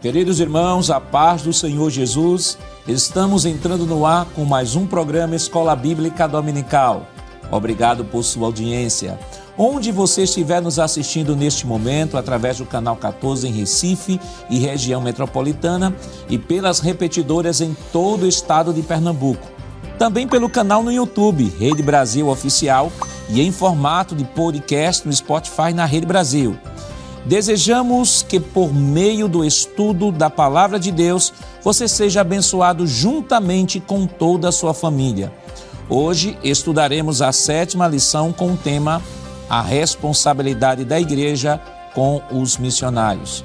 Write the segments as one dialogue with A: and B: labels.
A: Queridos irmãos, a paz do Senhor Jesus, estamos entrando no ar com mais um programa Escola Bíblica Dominical. Obrigado por sua audiência. Onde você estiver nos assistindo neste momento, através do canal 14 em Recife e região metropolitana e pelas repetidoras em todo o estado de Pernambuco. Também pelo canal no YouTube, Rede Brasil Oficial, e em formato de podcast no Spotify na Rede Brasil. Desejamos que, por meio do estudo da Palavra de Deus, você seja abençoado juntamente com toda a sua família. Hoje estudaremos a sétima lição com o tema A responsabilidade da Igreja com os missionários.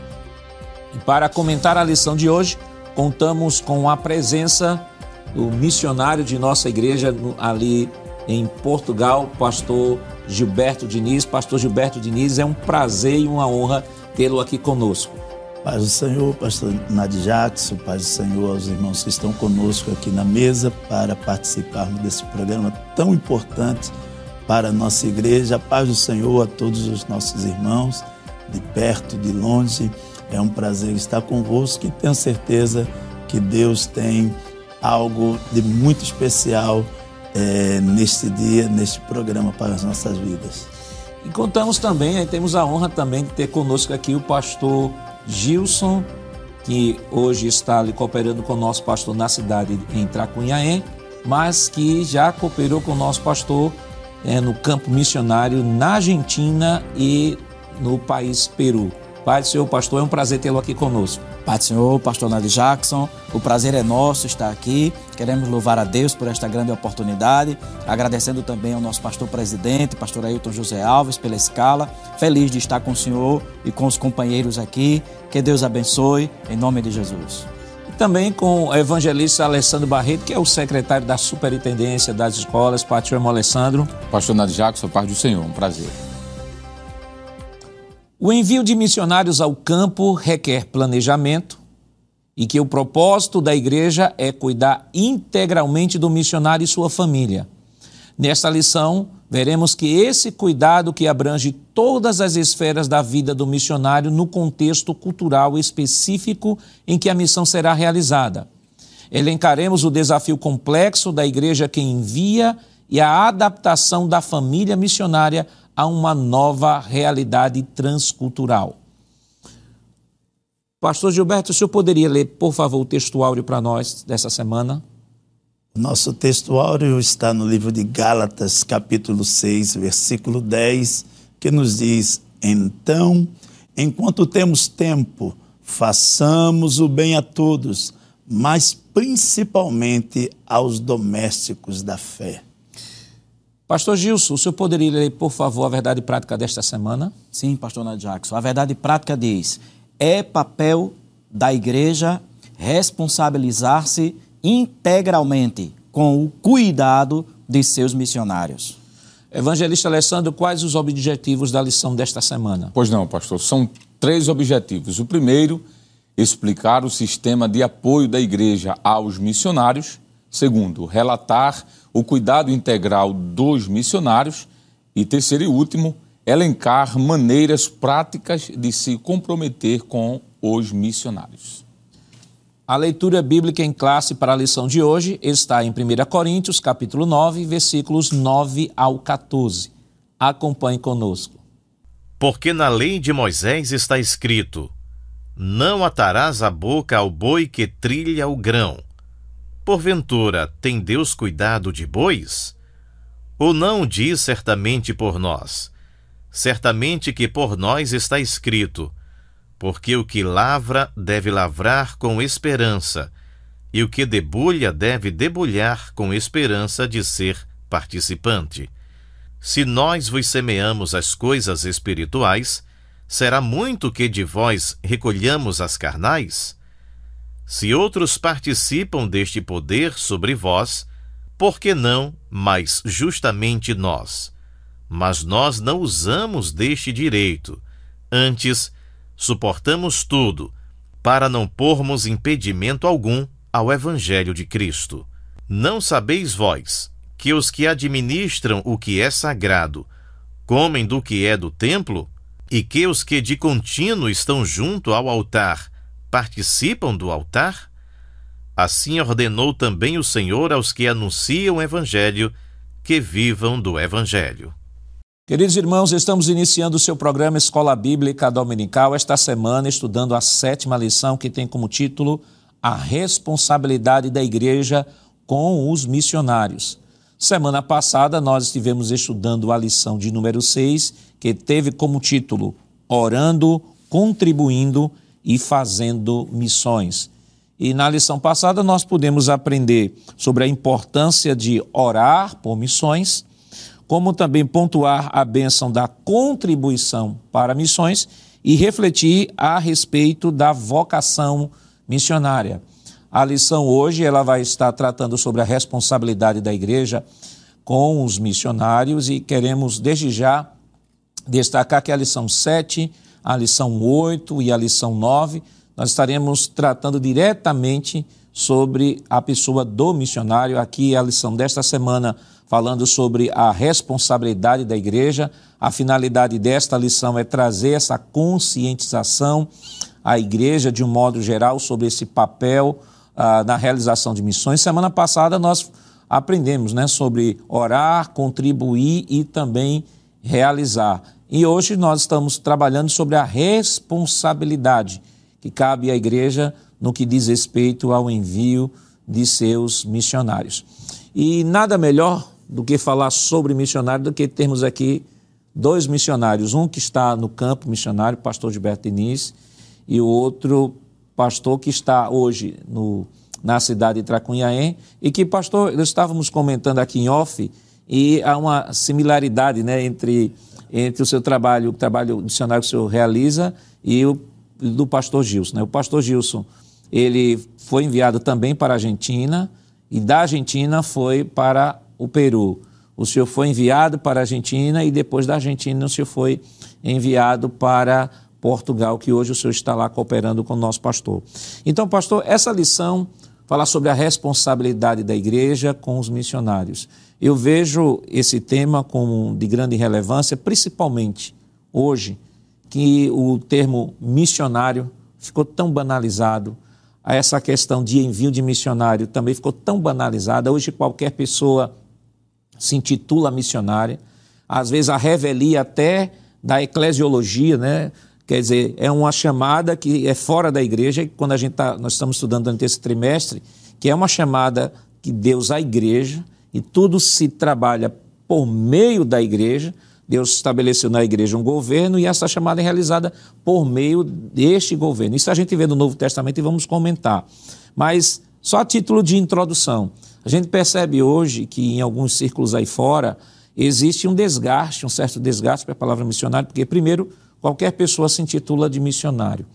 A: E para comentar a lição de hoje, contamos com a presença do missionário de nossa igreja ali em Portugal, pastor Gilberto Diniz. Pastor Gilberto Diniz, é um prazer e uma honra tê-lo aqui conosco.
B: Paz do Senhor, pastor Nadir Jackson, paz do Senhor aos irmãos que estão conosco aqui na mesa para participarmos desse programa tão importante para a nossa igreja. Paz do Senhor a todos os nossos irmãos, de perto, de longe. É um prazer estar convosco e tenho certeza que Deus tem algo de muito especial é, neste dia, neste programa para as nossas vidas.
A: E contamos também, aí temos a honra também de ter conosco aqui o pastor Gilson, que hoje está ali cooperando com o nosso pastor na cidade em Tracunhaém, mas que já cooperou com o nosso pastor é, no campo missionário na Argentina e no país Peru. Pai do Senhor, pastor, é um prazer tê-lo aqui conosco.
C: Pai do Senhor, pastor Nadir Jackson, o prazer é nosso estar aqui. Queremos louvar a Deus por esta grande oportunidade, agradecendo também ao nosso pastor presidente, pastor Ailton José Alves, pela escala. Feliz de estar com o senhor e com os companheiros aqui. Que Deus abençoe, em nome de Jesus.
A: E também com o evangelista Alessandro Barreto, que é o secretário da Superintendência das Escolas. Pastor Alessandro.
D: Pastor Nadir Jackson, paz do Senhor, um prazer.
A: O envio de missionários ao campo requer planejamento e que o propósito da igreja é cuidar integralmente do missionário e sua família. Nesta lição, veremos que esse cuidado que abrange todas as esferas da vida do missionário no contexto cultural específico em que a missão será realizada. Elencaremos o desafio complexo da igreja que envia e a adaptação da família missionária a uma nova realidade transcultural. Pastor Gilberto, o senhor poderia ler, por favor, o texto áureo para nós dessa semana?
B: Nosso texto áureo está no livro de Gálatas, capítulo 6, versículo 10, que nos diz: Então, enquanto temos tempo, façamos o bem a todos, mas principalmente aos domésticos da fé.
A: Pastor Gilson, o senhor poderia ler, por favor, a verdade prática desta semana?
C: Sim, pastor Nath Jackson. A verdade prática diz: é papel da igreja responsabilizar-se integralmente com o cuidado de seus missionários.
A: Evangelista Alessandro, quais os objetivos da lição desta semana?
D: Pois não, pastor, são três objetivos. O primeiro, explicar o sistema de apoio da igreja aos missionários. Segundo, relatar o cuidado integral dos missionários. E terceiro e último, elencar maneiras práticas de se comprometer com os missionários.
A: A leitura bíblica em classe para a lição de hoje está em 1 Coríntios, capítulo 9, versículos 9 ao 14. Acompanhe conosco.
E: Porque na lei de Moisés está escrito: Não atarás a boca ao boi que trilha o grão Porventura, tem Deus cuidado de bois? Ou não diz certamente por nós? Certamente que por nós está escrito: Porque o que lavra deve lavrar com esperança, e o que debulha deve debulhar com esperança de ser participante. Se nós vos semeamos as coisas espirituais, será muito que de vós recolhamos as carnais? Se outros participam deste poder sobre vós, por que não mais justamente nós? Mas nós não usamos deste direito. Antes, suportamos tudo, para não pormos impedimento algum ao Evangelho de Cristo. Não sabeis vós que os que administram o que é sagrado comem do que é do templo, e que os que de contínuo estão junto ao altar participam do altar? Assim ordenou também o Senhor aos que anunciam o Evangelho que vivam do Evangelho.
A: Queridos irmãos, estamos iniciando o seu programa Escola Bíblica Dominical esta semana, estudando a sétima lição que tem como título A Responsabilidade da Igreja com os Missionários. Semana passada nós estivemos estudando a lição de número 6, que teve como título Orando, Contribuindo e Fazendo Missões. E na lição passada nós pudemos aprender sobre a importância de orar por missões como também pontuar a bênção da contribuição para missões e refletir a respeito da vocação missionária. A lição hoje ela vai estar tratando sobre a responsabilidade da igreja com os missionários e queremos desde já destacar que a lição 7, a lição 8 e a lição 9, nós estaremos tratando diretamente sobre a pessoa do missionário. Aqui a lição desta semana falando sobre a responsabilidade da igreja. A finalidade desta lição é trazer essa conscientização à igreja, de um modo geral, sobre esse papel ah, na realização de missões. Semana passada nós aprendemos né, sobre orar, contribuir e também realizar. E hoje nós estamos trabalhando sobre a responsabilidade que cabe à igreja no que diz respeito ao envio de seus missionários. E nada melhor do que falar sobre missionário, do que termos aqui dois missionários, um que está no campo missionário, pastor Gilberto Diniz, e o outro pastor que está hoje no, na cidade de Tracunhaém, e que, pastor, nós estávamos comentando aqui em off, e há uma similaridade né, entre, entre o seu trabalho, o trabalho missionário que o senhor realiza, e o do pastor Gilson. Né? O pastor Gilson, ele foi enviado também para a Argentina, e da Argentina foi para o Peru. O senhor foi enviado para a Argentina e depois da Argentina o senhor foi enviado para Portugal, que hoje o senhor está lá cooperando com o nosso pastor. Então, pastor, essa lição fala sobre a responsabilidade da igreja com os missionários. Eu vejo esse tema como de grande relevância, principalmente hoje, que o termo missionário ficou tão banalizado, essa questão de envio de missionário também ficou tão banalizada. Hoje qualquer pessoa se intitula missionária, às vezes a revelia até da eclesiologia, né? Quer dizer, é uma chamada que é fora da igreja, e quando a gente tá, nós estamos estudando durante esse trimestre, que é uma chamada que Deus à igreja, e tudo se trabalha por meio da igreja. Deus estabeleceu na igreja um governo e essa chamada é realizada por meio deste governo. Isso a gente vê no Novo Testamento e vamos comentar. Mas só a título de introdução. A gente percebe hoje que em alguns círculos aí fora existe um desgaste, um certo desgaste para a palavra missionário, porque, primeiro, qualquer pessoa se intitula de missionário.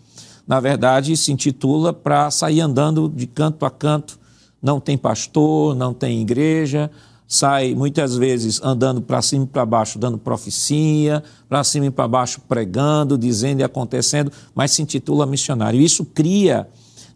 A: Na verdade, se intitula para sair andando de canto a canto, não tem pastor, não tem igreja, sai muitas vezes andando para cima e para baixo, dando profecia, para cima e para baixo pregando, dizendo e acontecendo, mas se intitula missionário. Isso cria,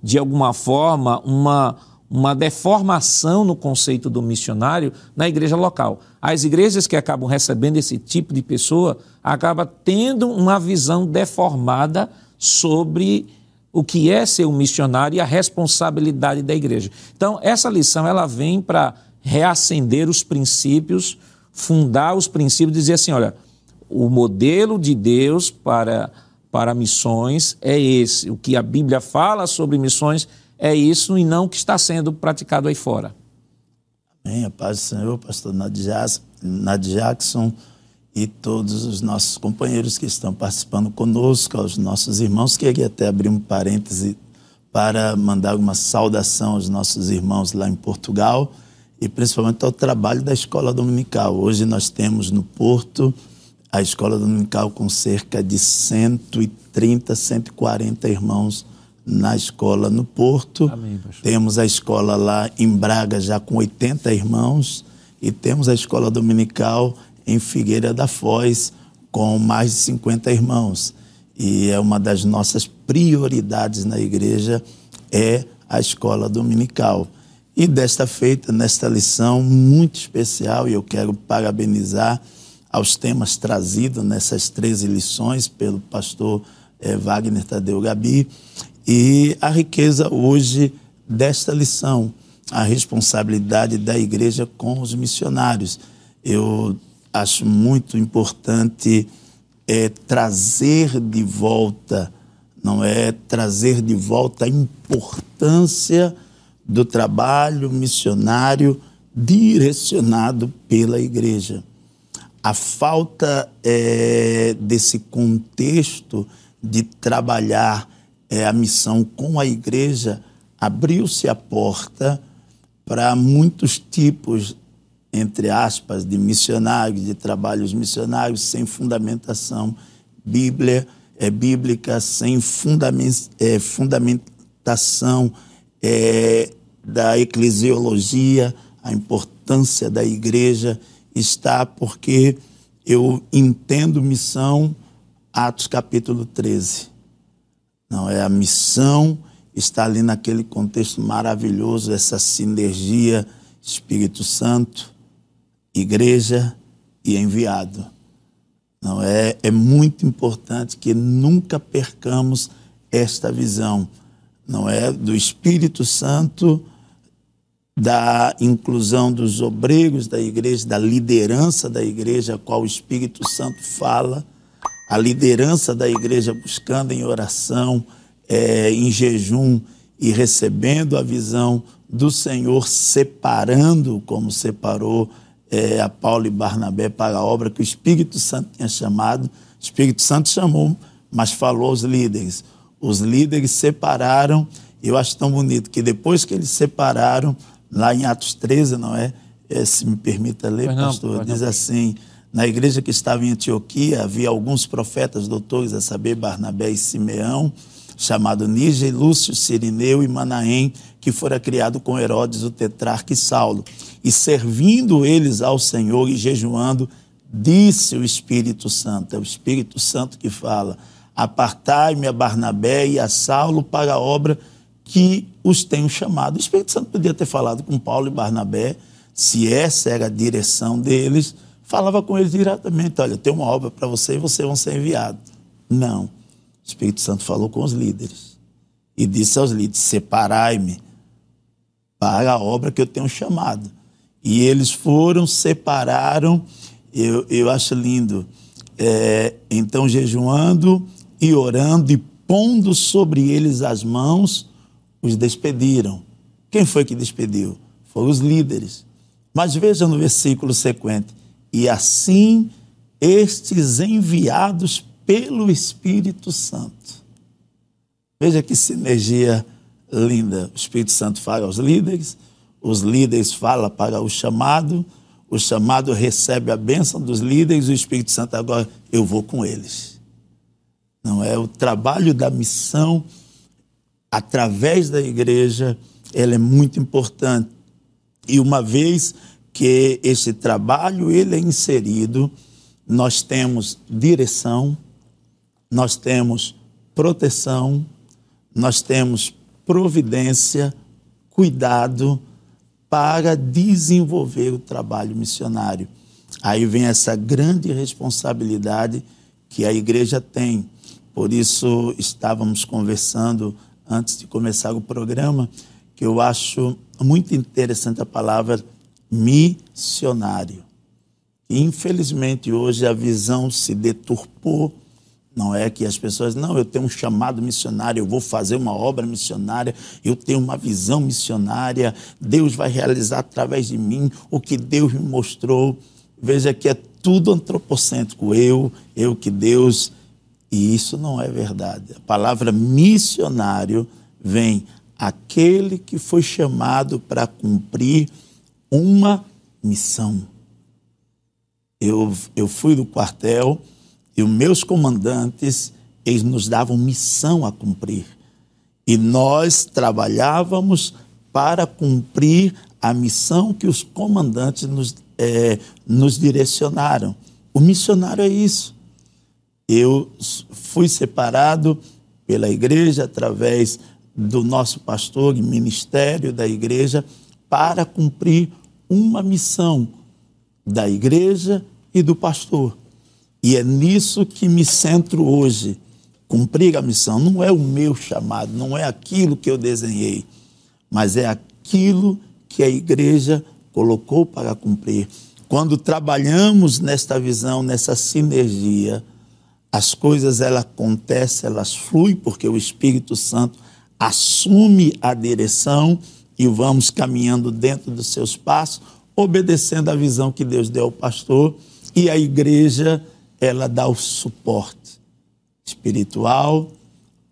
A: de alguma forma, uma uma deformação no conceito do missionário na igreja local. As igrejas que acabam recebendo esse tipo de pessoa acabam tendo uma visão deformada sobre o que é ser um missionário e a responsabilidade da igreja. Então, essa lição ela vem para reacender os princípios, fundar os princípios, dizer assim, olha, o modelo de Deus para para missões é esse. O que a Bíblia fala sobre missões é isso e não o que está sendo praticado aí fora.
B: Amém. A paz do Senhor, pastor Nad Jackson e todos os nossos companheiros que estão participando conosco, aos nossos irmãos. Queria até abrir um parêntese para mandar uma saudação aos nossos irmãos lá em Portugal e principalmente ao trabalho da escola dominical. Hoje nós temos no Porto a escola dominical com cerca de 130, 140 irmãos na escola no Porto. Amém, temos a escola lá em Braga já com 80 irmãos e temos a escola dominical em Figueira da Foz com mais de 50 irmãos. E é uma das nossas prioridades na igreja é a escola dominical. E desta feita, nesta lição muito especial, e eu quero parabenizar aos temas trazidos nessas 13 lições pelo pastor eh, Wagner Tadeu Gabi, E a riqueza hoje desta lição, a responsabilidade da igreja com os missionários. Eu acho muito importante é, trazer de volta, não é trazer de volta a importância do trabalho missionário direcionado pela igreja. A falta é, desse contexto de trabalhar é, a missão com a igreja abriu-se a porta para muitos tipos, entre aspas, de missionários, de trabalhos missionários sem fundamentação bíblia, é, bíblica, sem fundament, é, fundamentação é, da eclesiologia, a importância da igreja está porque eu entendo missão, Atos capítulo 13. Não, é a missão, está ali naquele contexto maravilhoso, essa sinergia Espírito Santo, igreja e enviado. Não é, é muito importante que nunca percamos esta visão, não é do Espírito Santo da inclusão dos obreiros da igreja, da liderança da igreja, a qual o Espírito Santo fala, a liderança da igreja buscando em oração, é, em jejum e recebendo a visão do Senhor, separando como separou é, a Paulo e Barnabé para a obra que o Espírito Santo tinha chamado. O Espírito Santo chamou, mas falou aos líderes. Os líderes separaram. Eu acho tão bonito que depois que eles separaram, lá em Atos 13, não é? é se me permita ler, não, pastor, diz assim: na igreja que estava em Antioquia havia alguns profetas doutores, a saber, Barnabé e Simeão, chamado Níger, Lúcio, Sirineu e Manaém, que fora criado com Herodes, o tetrarca e Saulo. E servindo eles ao Senhor e jejuando, disse o Espírito Santo, é o Espírito Santo que fala: Apartai-me a Barnabé e a Saulo para a obra que os tenham chamado. O Espírito Santo podia ter falado com Paulo e Barnabé, se essa era a direção deles, falava com eles diretamente: olha, tem uma obra para você e vocês vão ser enviados. Não. O Espírito Santo falou com os líderes e disse aos líderes: separai-me para a obra que eu tenho chamado. E eles foram, separaram, eu, eu acho lindo. É, então, jejuando e orando e pondo sobre eles as mãos, os despediram. Quem foi que despediu? Foram os líderes. Mas veja no versículo sequente: e assim estes enviados pelo Espírito Santo. Veja que sinergia linda. O Espírito Santo fala aos líderes, os líderes falam para o chamado, o chamado recebe a bênção dos líderes, o Espírito Santo agora, eu vou com eles. Não é o trabalho da missão através da igreja, ela é muito importante. E uma vez que esse trabalho ele é inserido, nós temos direção, nós temos proteção, nós temos providência, cuidado para desenvolver o trabalho missionário. Aí vem essa grande responsabilidade que a igreja tem. Por isso estávamos conversando antes de começar o programa, que eu acho muito interessante a palavra missionário. Infelizmente, hoje a visão se deturpou. Não é que as pessoas, não, eu tenho um chamado missionário, eu vou fazer uma obra missionária, eu tenho uma visão missionária, Deus vai realizar através de mim o que Deus me mostrou. Veja que é tudo antropocêntrico, eu, eu que Deus e isso não é verdade. A palavra missionário vem aquele que foi chamado para cumprir uma missão. Eu, eu fui do quartel e os meus comandantes, eles nos davam missão a cumprir. E nós trabalhávamos para cumprir a missão que os comandantes nos, é, nos direcionaram. O missionário é isso eu fui separado pela igreja através do nosso pastor e ministério da igreja para cumprir uma missão da igreja e do pastor. E é nisso que me centro hoje. cumprir a missão. Não é o meu chamado, não é aquilo que eu desenhei, mas é aquilo que a igreja colocou para cumprir. Quando trabalhamos nesta visão, nessa sinergia, as coisas elas acontecem, elas fluem, porque o Espírito Santo assume a direção e vamos caminhando dentro dos seus passos, obedecendo a visão que Deus deu ao pastor e a igreja ela dá o suporte espiritual,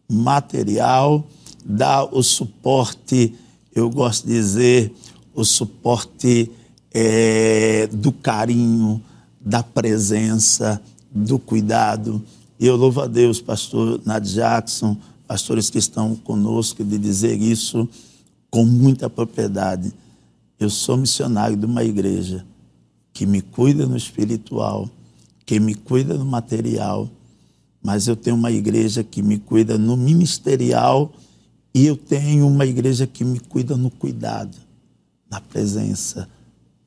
B: material, dá o suporte, eu gosto de dizer, o suporte é, do carinho, da presença, do cuidado. Eu louvo a Deus, pastor Nad Jackson, pastores que estão conosco, de dizer isso com muita propriedade. Eu sou missionário de uma igreja que me cuida no espiritual, que me cuida no material, mas eu tenho uma igreja que me cuida no ministerial e eu tenho uma igreja que me cuida no cuidado, na presença.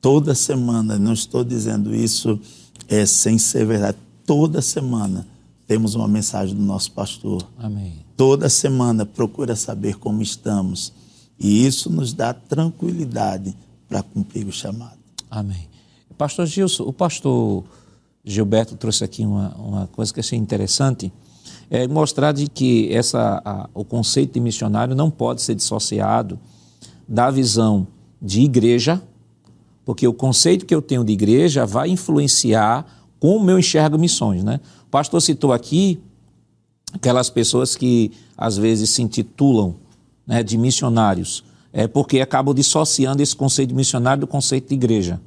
B: Toda semana, não estou dizendo isso é, sem ser verdade, toda semana temos uma mensagem do nosso pastor.
A: Amém.
B: Toda semana procura saber como estamos e isso nos dá tranquilidade para cumprir o chamado.
A: Amém. Pastor Gilson, o pastor Gilberto trouxe aqui uma, uma coisa que achei interessante, é mostrar de que essa, a, o conceito de missionário não pode ser dissociado da visão de igreja, porque o conceito que eu tenho de igreja vai influenciar como eu enxergo missões. Né? O pastor citou aqui aquelas pessoas que às vezes se intitulam né, de missionários, é porque acabam dissociando esse conceito de missionário do conceito de igreja.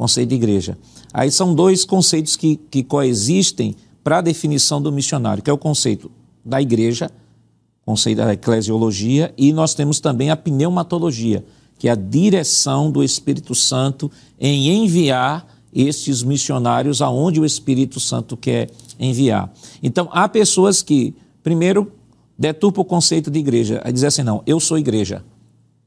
A: Conceito de igreja. Aí são dois conceitos que, que coexistem para a definição do missionário, que é o conceito da igreja, conceito da eclesiologia, e nós temos também a pneumatologia, que é a direção do Espírito Santo em enviar estes missionários aonde o Espírito Santo quer enviar. Então, há pessoas que, primeiro, deturpa o conceito de igreja, a dizer assim, não, eu sou igreja.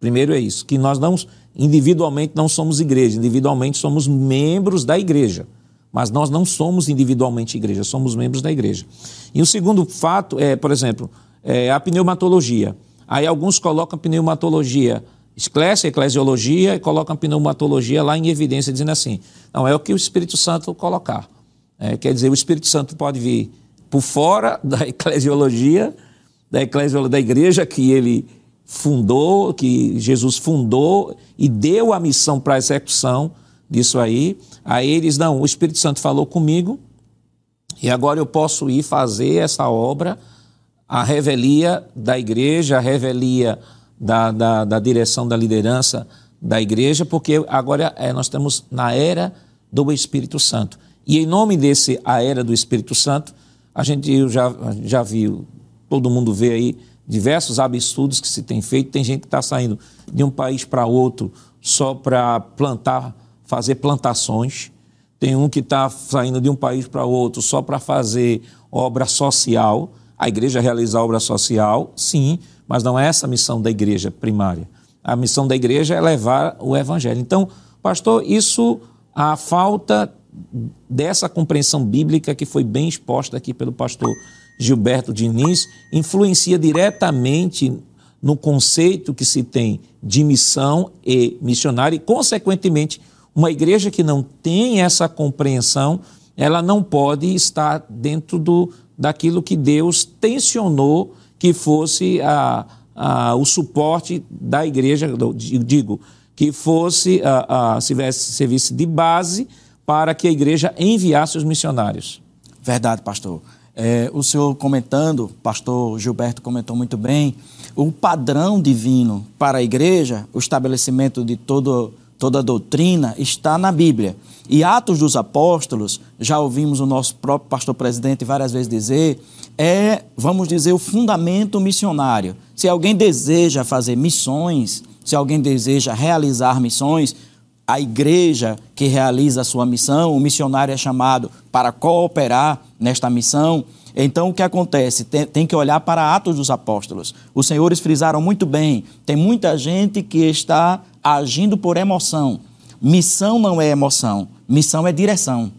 A: Primeiro é isso, que nós não, individualmente não somos igreja, individualmente somos membros da igreja, mas nós não somos individualmente igreja, somos membros da igreja. E o segundo fato é, por exemplo, é a pneumatologia. Aí alguns colocam pneumatologia, esclece eclesiologia e colocam pneumatologia lá em evidência, dizendo assim, não, é o que o Espírito Santo colocar. É, quer dizer, o Espírito Santo pode vir por fora da eclesiologia, da eclésia da igreja que ele fundou, que Jesus fundou e deu a missão para a execução disso aí. Aí eles, não, o Espírito Santo falou comigo e agora eu posso ir fazer essa obra, a revelia da igreja, a revelia da, da, da direção da liderança da igreja, porque agora é, nós estamos na era do Espírito Santo. E em nome desse a era do Espírito Santo, a gente já, já viu todo mundo vê aí diversos absurdos que se tem feito. Tem gente que está saindo de um país para outro só para plantar, fazer plantações. Tem um que está saindo de um país para outro só para fazer obra social. A igreja realizar obra social, sim, mas não é essa a missão da igreja primária. A missão da igreja é levar o evangelho. Então, pastor, isso a falta dessa compreensão bíblica que foi bem exposta aqui pelo pastor Gilberto Diniz, influencia diretamente no conceito que se tem de missão e missionário, e, consequentemente, uma igreja que não tem essa compreensão, ela não pode estar dentro do, daquilo que Deus tensionou que fosse a, a, o suporte da igreja, digo, que fosse, a, a, servisse de base para que a igreja enviasse os missionários.
C: Verdade, pastor. É, o senhor comentando, pastor Gilberto comentou muito bem, o padrão divino para a igreja, o estabelecimento de todo, toda a doutrina, está na Bíblia. E Atos dos Apóstolos, já ouvimos o nosso próprio pastor presidente várias vezes dizer, é, vamos dizer, o fundamento missionário. Se alguém deseja fazer missões, se alguém deseja realizar missões, a igreja que realiza a sua missão, o missionário é chamado para cooperar nesta missão. Então, o que acontece? Tem, tem, que olhar para Atos dos Apóstolos. Os senhores frisaram muito bem: tem muita gente que está agindo por emoção. Missão não é emoção, missão é direção.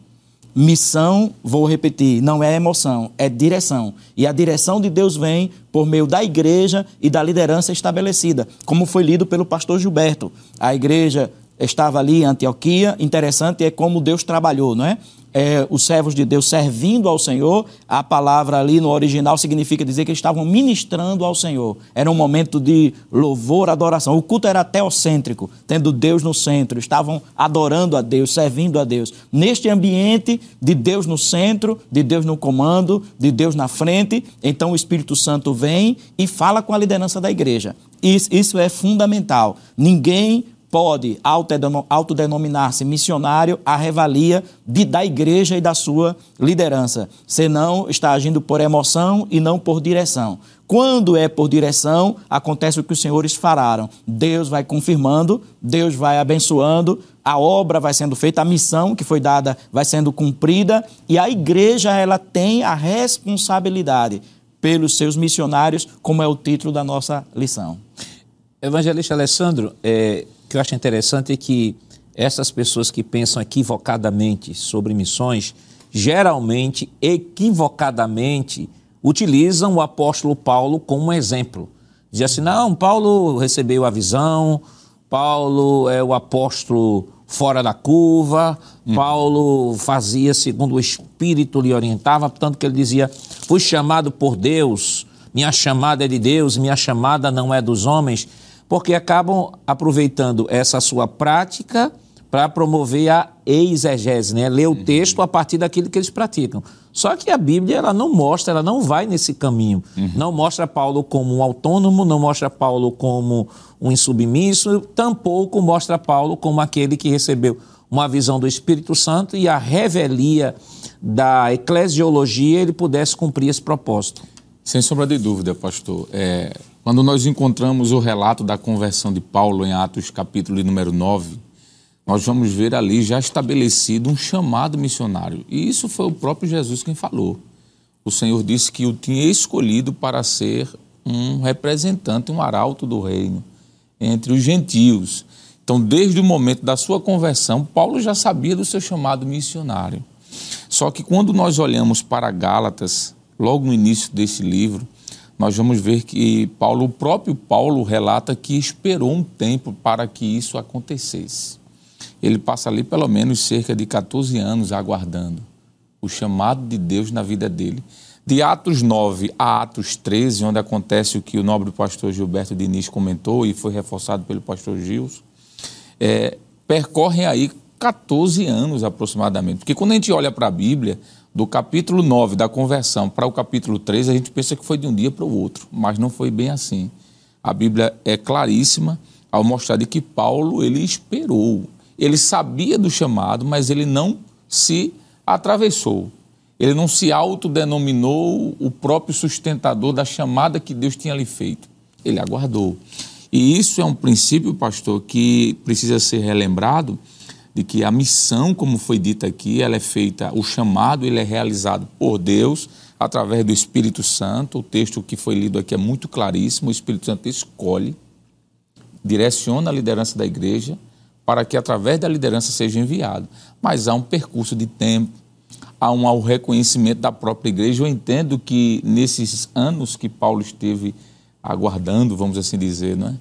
C: Missão, vou repetir, não é emoção, é direção. E a direção de Deus vem por meio da igreja e da liderança estabelecida, como foi lido pelo pastor Gilberto. A igreja estava ali em Antioquia, interessante é como Deus trabalhou, não é? é, os servos de Deus servindo ao Senhor, a palavra ali no original significa dizer que eles estavam ministrando ao Senhor. Era um momento de louvor, adoração. O culto era teocêntrico, tendo Deus no centro. Estavam adorando a Deus, servindo a Deus. Neste ambiente de Deus no centro, de Deus no comando, de Deus na frente, então o Espírito Santo vem e fala com a liderança da igreja. Isso, isso é fundamental. Ninguém pode autodenominar-se missionário à revalia de, da igreja e da sua liderança, senão está agindo por emoção e não por direção. Quando é por direção, acontece o que os senhores falaram. Deus vai confirmando, Deus vai abençoando, a obra vai sendo feita, a missão que foi dada vai sendo cumprida e a igreja ela tem a responsabilidade pelos seus missionários, como é o título da nossa lição.
A: Evangelista Alessandro, é, que eu acho interessante é que essas pessoas que pensam equivocadamente sobre missões, geralmente, equivocadamente, utilizam o apóstolo Paulo como exemplo. Diz assim: não, Paulo recebeu a visão, Paulo é o apóstolo fora da curva, hum. Paulo fazia segundo o Espírito lhe orientava, portanto que ele dizia: fui chamado por Deus, minha chamada é de Deus, minha chamada não é dos homens porque acabam aproveitando essa sua prática para promover a exegese, né? ler o uhum. texto a partir daquilo que eles praticam. Só que a Bíblia ela não mostra, ela não vai nesse caminho. Uhum. Não mostra Paulo como um autônomo, não mostra Paulo como um insubmisso, tampouco mostra Paulo como aquele que recebeu uma visão do Espírito Santo e a revelia da eclesiologia ele pudesse cumprir esse propósito.
D: Sem sombra de dúvida, pastor. É, quando nós encontramos o relato da conversão de Paulo em Atos capítulo número 9, nós vamos ver ali já estabelecido um chamado missionário. E isso foi o próprio Jesus quem falou. O Senhor disse que o tinha escolhido para ser um representante, um arauto do reino entre os gentios. Então, desde o momento da sua conversão, Paulo já sabia do seu chamado missionário. Só que quando nós olhamos para Gálatas, logo no início desse livro, nós vamos ver que Paulo, o próprio Paulo relata que esperou um tempo para que isso acontecesse. Ele passa ali pelo menos cerca de 14 anos aguardando o chamado de Deus na vida dele. De Atos 9 a Atos 13, onde acontece o que o nobre pastor Gilberto Diniz comentou e foi reforçado pelo pastor Gils, é, percorrem aí 14 anos aproximadamente. Porque quando a gente olha para a Bíblia, do capítulo 9 da conversão para o capítulo 3, a gente pensa que foi de um dia para o outro, mas não foi bem assim. A Bíblia é claríssima ao mostrar de que Paulo ele esperou. Ele sabia do chamado, mas ele não se atravessou. Ele não se autodenominou o próprio sustentador da chamada que Deus tinha lhe feito. Ele aguardou. E isso é um princípio, pastor, que precisa ser relembrado de que a missão, como foi dita aqui, ela é feita, o chamado ele é realizado por Deus através do Espírito Santo. O texto que foi lido aqui é muito claríssimo. O Espírito Santo escolhe, direciona a liderança da igreja para que através da liderança seja enviado. Mas há um percurso de tempo, há um reconhecimento da própria igreja. Eu entendo que nesses anos que Paulo esteve aguardando, vamos assim dizer, não é?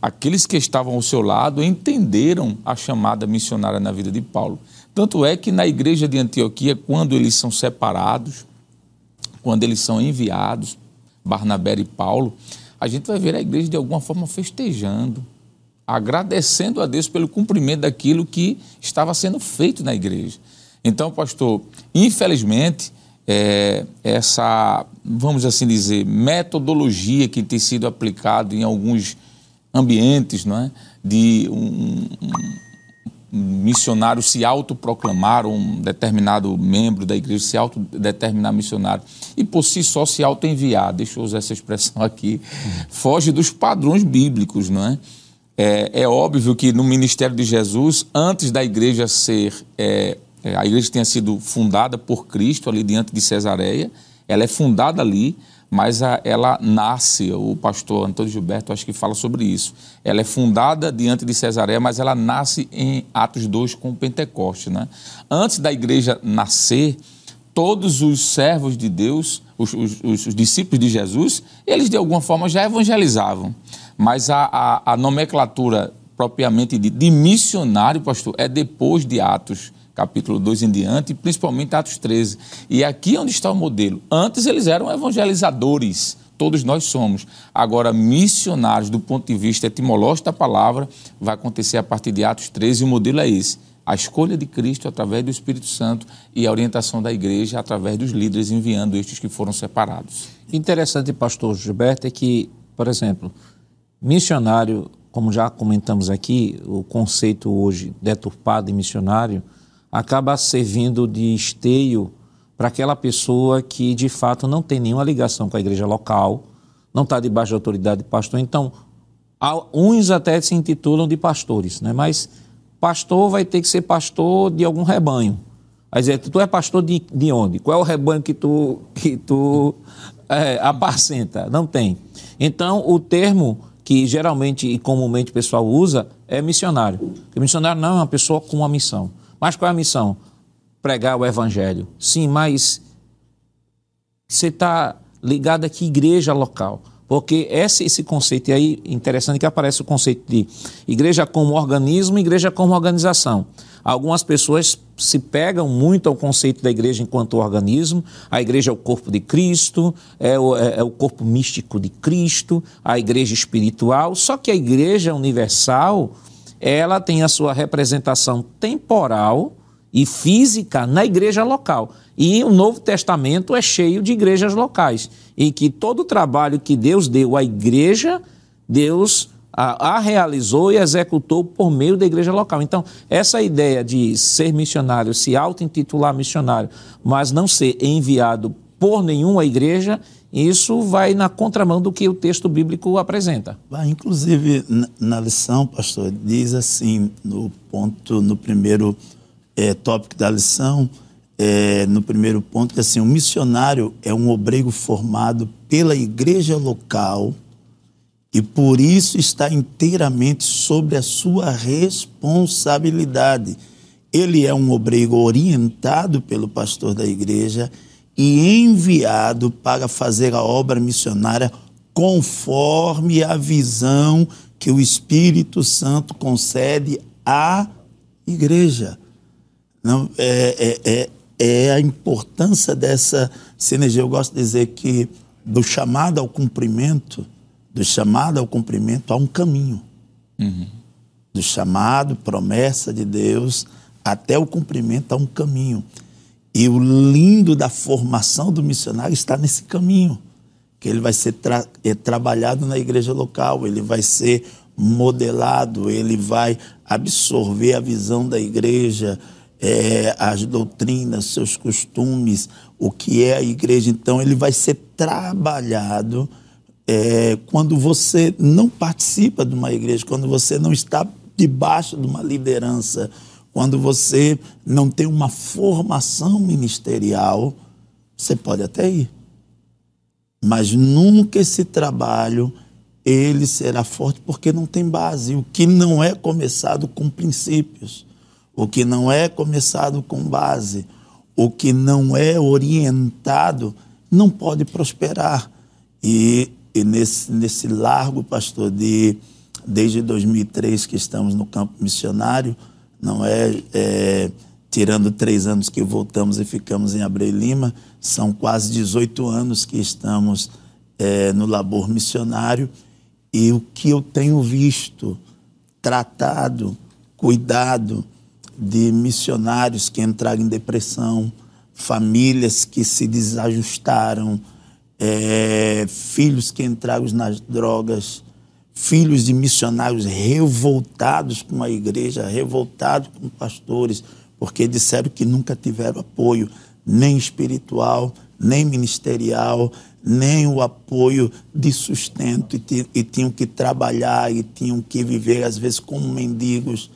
D: Aqueles que estavam ao seu lado entenderam a chamada missionária na vida de Paulo. Tanto é que na igreja de Antioquia, quando eles são separados, quando eles são enviados, Barnabé e Paulo, a gente vai ver a igreja de alguma forma festejando, agradecendo a Deus pelo cumprimento daquilo que estava sendo feito na igreja. Então, pastor, infelizmente, é, essa, vamos assim dizer, metodologia que tem sido aplicada em alguns ambientes não é? de um, um missionário se autoproclamar, um determinado membro da igreja se autodeterminar missionário e por si só se autoenviar, deixa eu usar essa expressão aqui, foge dos padrões bíblicos, não é? É, é óbvio que no ministério de Jesus, antes da igreja ser, é, é a igreja tenha sido fundada por Cristo ali diante de Cesareia, ela é fundada ali, mas a, ela nasce, o pastor Antônio Gilberto acho que fala sobre isso. Ela é fundada diante de Cesareia, mas ela nasce em Atos 2 com Pentecoste. Né? Antes da igreja nascer, todos os servos de Deus, os, os, os, discípulos de Jesus, eles de alguma forma já evangelizavam. Mas a, a, a nomenclatura propriamente de, de missionário, pastor, é depois de Atos capítulo 2 em diante, principalmente Atos 13. E aqui é onde está o modelo. Antes eles eram evangelizadores, todos nós somos. Agora, missionários, do ponto de vista etimológico da palavra, vai acontecer a partir de Atos 13 e o modelo é esse. A escolha de Cristo através do Espírito Santo e a orientação da igreja através dos líderes enviando estes que foram separados.
A: Interessante, pastor Gilberto, é que, por exemplo, missionário, como já comentamos aqui, o conceito hoje deturpado de missionário, acaba servindo de esteio para aquela pessoa que de fato não tem nenhuma ligação com a igreja local, não está debaixo da autoridade de pastor. Então, uns até se intitulam de pastores, né? mas pastor vai ter que ser pastor de algum rebanho. Aí dizer, tu é pastor de, de onde? Qual é o rebanho que tu, que tu é, apacenta? Não tem. Então, o termo que geralmente e comumente o pessoal usa é missionário. Porque missionário não é uma pessoa com uma missão. Mas qual é a missão? Pregar o evangelho. Sim, mas você está ligado aqui igreja local. Porque esse, esse conceito, e aí interessante que aparece o conceito de igreja como organismo, igreja como organização. Algumas pessoas se pegam muito ao conceito da igreja enquanto organismo. A igreja é o corpo de Cristo, é o, é, é o corpo místico de Cristo, a igreja espiritual. Só que a igreja universal, ela tem a sua representação temporal e física na igreja local. E o Novo Testamento é cheio de igrejas locais, em que todo o trabalho que Deus deu à igreja, Deus a, a realizou e executou por meio da igreja local. Então, essa ideia de ser missionário, se auto-intitular missionário, mas não ser enviado por nenhuma igreja, isso vai na contramão do que o texto bíblico apresenta.
B: Inclusive, na lição, pastor, diz assim, no ponto, no primeiro é, tópico da lição, é, no primeiro ponto, que assim, o missionário é um obreiro formado pela igreja local e por isso está inteiramente sobre a sua responsabilidade. Ele é um obreiro orientado pelo pastor da igreja e enviado para fazer a obra missionária conforme a visão que o Espírito Santo concede à igreja. Não, é, é, é, é a importância dessa sinergia. Eu gosto de dizer que do chamado ao cumprimento, do chamado ao cumprimento há um caminho. Uhum. Do chamado, promessa de Deus, até o cumprimento há um caminho. E o lindo da formação do missionário está nesse caminho, que ele vai ser tra é, trabalhado na igreja local, ele vai ser modelado, ele vai absorver a visão da igreja, é, as doutrinas, seus costumes, o que é a igreja. Então, ele vai ser trabalhado é, quando você não participa de uma igreja, quando você não está debaixo de uma liderança quando você não tem uma formação ministerial, você pode até ir. Mas nunca esse trabalho ele será forte porque não tem base. O que não é começado com princípios, o que não é começado com base, o que não é orientado, não pode prosperar. E, e nesse, nesse largo, pastor, de desde 2003 que estamos no campo missionário, não é, é, tirando três anos que voltamos e ficamos em Abreu Lima, são quase 18 anos que estamos é, no labor missionário. E o que eu tenho visto, tratado, cuidado de missionários que entraram em depressão, famílias que se desajustaram, é, filhos que entraram nas drogas, filhos de missionários revoltados com a igreja, revoltados com pastores, porque disseram que nunca tiveram apoio nem espiritual, nem ministerial, nem o apoio de sustento e, e tinham que trabalhar e tinham que viver às vezes como mendigos.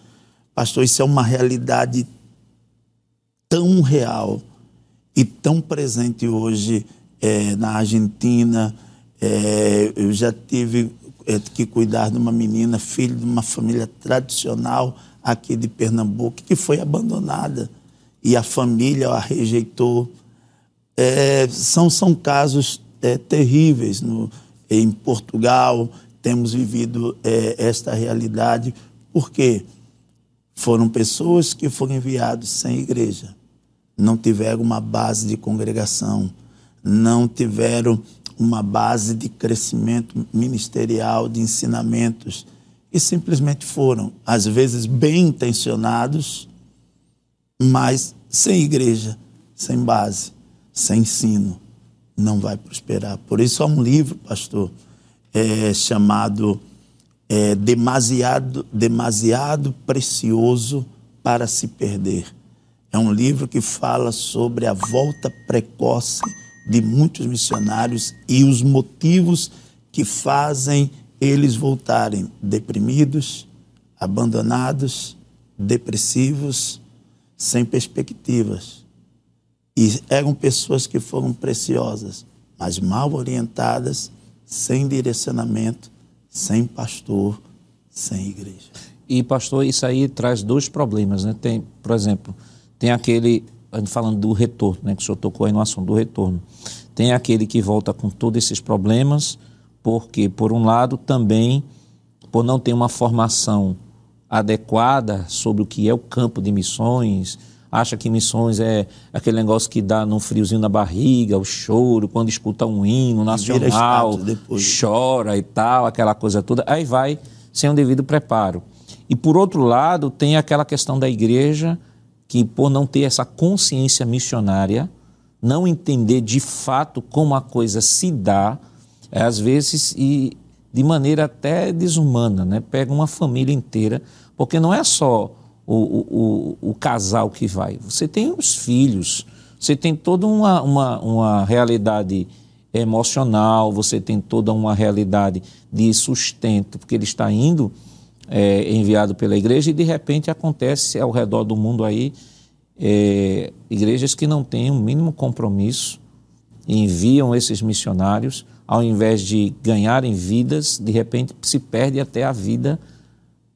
B: Pastor, isso é uma realidade tão real e tão presente hoje é, na Argentina, é, eu já tive que cuidar de uma menina, filho de uma família tradicional aqui de Pernambuco, que foi abandonada. E a família a rejeitou. É, são, são casos é, terríveis. No, em Portugal, temos vivido é, esta realidade, porque foram pessoas que foram enviadas sem igreja, não tiveram uma base de congregação, não tiveram uma base de crescimento ministerial, de ensinamentos, e simplesmente foram, às vezes bem intencionados, mas sem igreja, sem base, sem ensino, não vai prosperar. Por isso há um livro, pastor, é, chamado é, demasiado, demasiado precioso para se perder. É um livro que fala sobre a volta precoce de muitos missionários e os motivos que fazem eles voltarem deprimidos, abandonados, depressivos, sem perspectivas. E eram pessoas que foram preciosas, mas mal orientadas, sem direcionamento, sem pastor, sem igreja.
A: E pastor, isso aí traz dois problemas, né? Tem, por exemplo, tem aquele falando do retorno, né, que o senhor tocou aí no assunto do retorno. Tem aquele que volta com todos esses problemas, porque, por um lado, também por não ter uma formação adequada sobre o que é o campo de missões, acha que missões é aquele negócio que dá num friozinho na barriga, o choro, quando escuta um hino nacional, chora e tal, aquela coisa toda, aí vai sem um devido preparo. E por outro lado, tem aquela questão da igreja que, por não ter essa consciência missionária, não entender de fato como a coisa se dá, é, às vezes, e de maneira até desumana, né? pega uma família inteira, porque não é só o, o, o, o casal que vai, você tem os filhos, você tem toda uma, uma, uma realidade emocional, você tem toda uma realidade de sustento, porque ele está indo é, enviado pela igreja e de repente acontece ao redor do mundo aí é, igrejas que não têm o um mínimo compromisso enviam esses missionários, ao invés de ganharem vidas, de repente se perde até a vida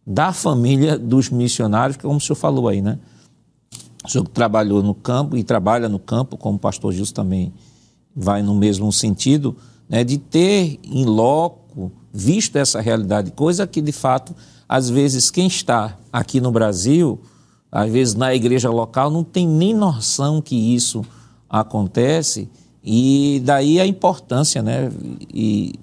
A: da família dos missionários, é como o senhor falou aí, né? O senhor trabalhou no campo e trabalha no campo, como o pastor Gilson também vai no mesmo sentido, né, de ter em loco visto essa realidade, coisa que de fato às vezes, quem está aqui no Brasil, às vezes na igreja local, não tem nem noção que isso acontece, e daí a importância, né? E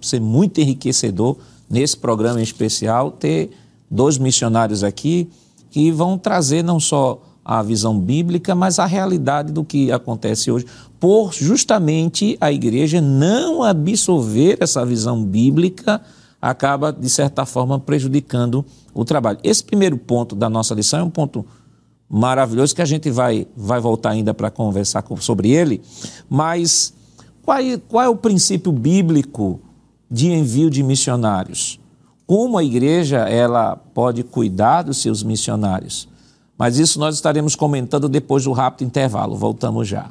A: ser muito enriquecedor nesse programa em especial, ter dois missionários aqui que vão trazer não só a visão bíblica, mas a realidade do que acontece hoje, por justamente a igreja não absorver essa visão bíblica acaba, de certa forma, prejudicando o trabalho. Esse primeiro ponto da nossa lição é um ponto maravilhoso que a gente vai, vai voltar ainda para conversar sobre ele, mas qual é, qual é o princípio bíblico de envio de missionários? Como a igreja ela pode cuidar dos seus missionários? Mas isso nós estaremos comentando depois do rápido intervalo. Voltamos já.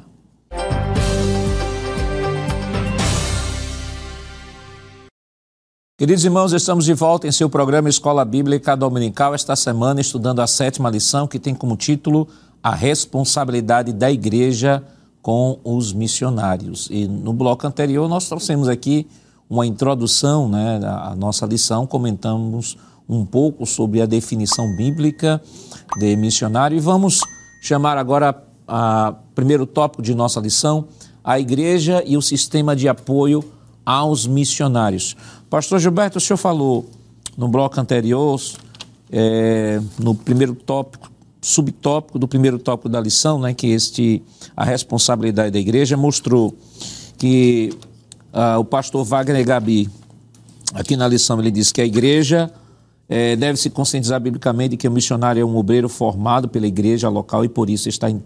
A: Queridos irmãos, estamos de volta em seu programa Escola Bíblica Dominical, esta semana estudando a sétima lição que tem como título A Responsabilidade da Igreja com os Missionários. E no bloco anterior nós trouxemos aqui uma introdução né, à nossa lição, comentamos um pouco sobre a definição bíblica de missionário e vamos chamar agora o primeiro tópico de nossa lição, a igreja e o sistema de apoio aos missionários. Pastor Gilberto, o senhor falou no bloco anterior, é, no primeiro tópico, subtópico do primeiro tópico da lição, né, que este, a responsabilidade da igreja, mostrou que ah, o pastor Wagner Gabi, aqui na lição, ele diz que a igreja é, deve se conscientizar biblicamente de que o missionário é um obreiro formado pela igreja local e por isso está, in,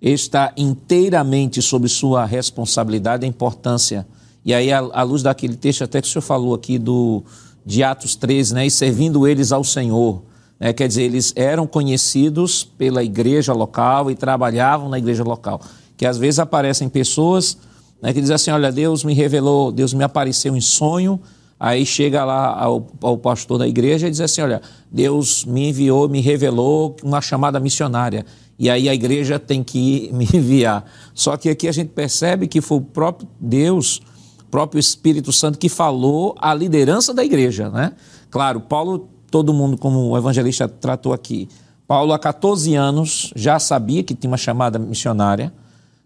A: está inteiramente sob sua responsabilidade e importância e aí, à luz daquele texto até que o senhor falou aqui do, de Atos 13, né? E servindo eles ao Senhor. Né? Quer dizer, eles eram conhecidos pela igreja local e trabalhavam na igreja local. que às vezes aparecem pessoas né, que dizem assim: Olha, Deus me revelou, Deus me apareceu em sonho. Aí chega lá ao, ao pastor da igreja e diz assim: Olha, Deus me enviou, me revelou uma chamada missionária. E aí a igreja tem que me enviar. Só que aqui a gente percebe que foi o próprio Deus, o próprio Espírito Santo que falou a liderança da igreja, né? Claro, Paulo, todo mundo, como o evangelista tratou aqui, Paulo, há 14 anos, já sabia que tinha uma chamada missionária,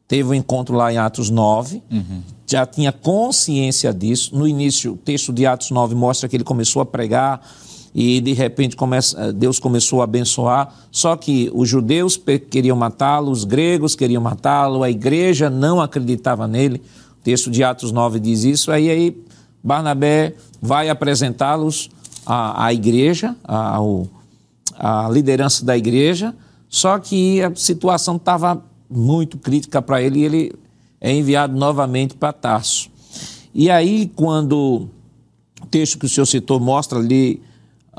A: teve um encontro lá em Atos 9, uhum. já tinha consciência disso. No início, o texto de Atos 9 mostra que ele começou a pregar e de repente começa, Deus começou a abençoar. Só que os judeus queriam matá-lo, os gregos queriam matá-lo, a igreja não acreditava nele. O texto de Atos 9 diz isso. Aí, aí Barnabé vai apresentá-los à, à igreja, ao a liderança da igreja, só que a situação estava muito crítica para ele e ele é enviado novamente para Tarso. E aí, quando o texto que o senhor citou mostra ali,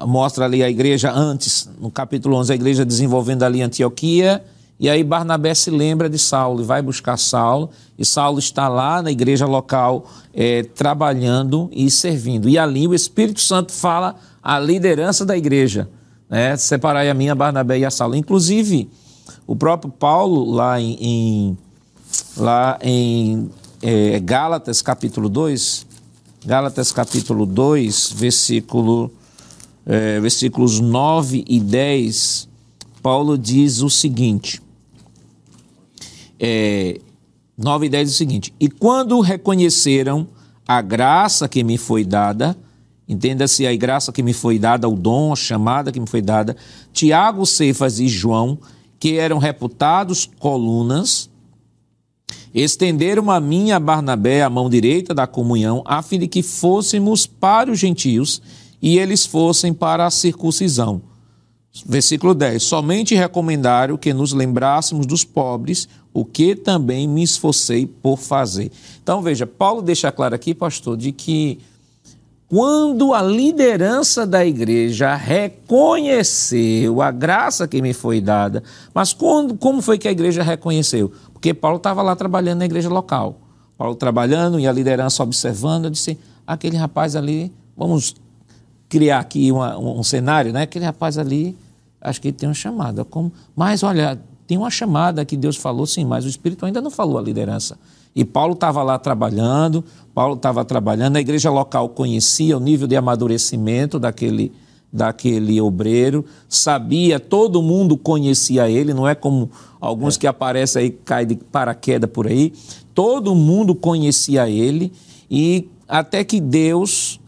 A: mostra ali a igreja antes, no capítulo 11, a igreja desenvolvendo ali Antioquia, e aí Barnabé se lembra de Saulo e vai buscar Saulo, e Saulo está lá na igreja local é, trabalhando e servindo. E ali o Espírito Santo fala a liderança da igreja né? separai a minha, Barnabé e a Saulo. Inclusive, o próprio Paulo, lá em, em lá em é, Gálatas capítulo 2, Gálatas capítulo 2, versículo, é, versículos 9 e 10, Paulo diz o seguinte, é, 9 e 10 é o seguinte, e quando reconheceram a graça que me foi dada, Entenda-se a graça que me foi dada, o dom, a chamada que me foi dada. Tiago, Cefas e João, que eram reputados colunas, estenderam a mim a Barnabé a mão direita da comunhão, a fim de que fôssemos para os gentios e eles fossem para a circuncisão. Versículo 10. Somente recomendaram que nos lembrássemos dos pobres, o que também me esforcei por fazer. Então, veja, Paulo deixa claro aqui, pastor, de que quando a liderança da igreja reconheceu a graça que me foi dada, mas quando, como foi que a igreja reconheceu? Porque Paulo estava lá trabalhando na igreja local. Paulo trabalhando e a liderança observando, eu disse: aquele rapaz ali, vamos criar aqui uma, um, um cenário, né? Aquele rapaz ali, acho que ele tem uma chamada. Como, mas olha, tem uma chamada que Deus falou, sim, mas o Espírito ainda não falou a liderança. E Paulo estava lá trabalhando, Paulo estava trabalhando, a igreja local conhecia o nível de amadurecimento daquele, daquele obreiro, sabia, todo mundo conhecia ele, não é como alguns é. que aparecem aí, caem de paraquedas por aí, todo mundo conhecia ele, e até que Deus,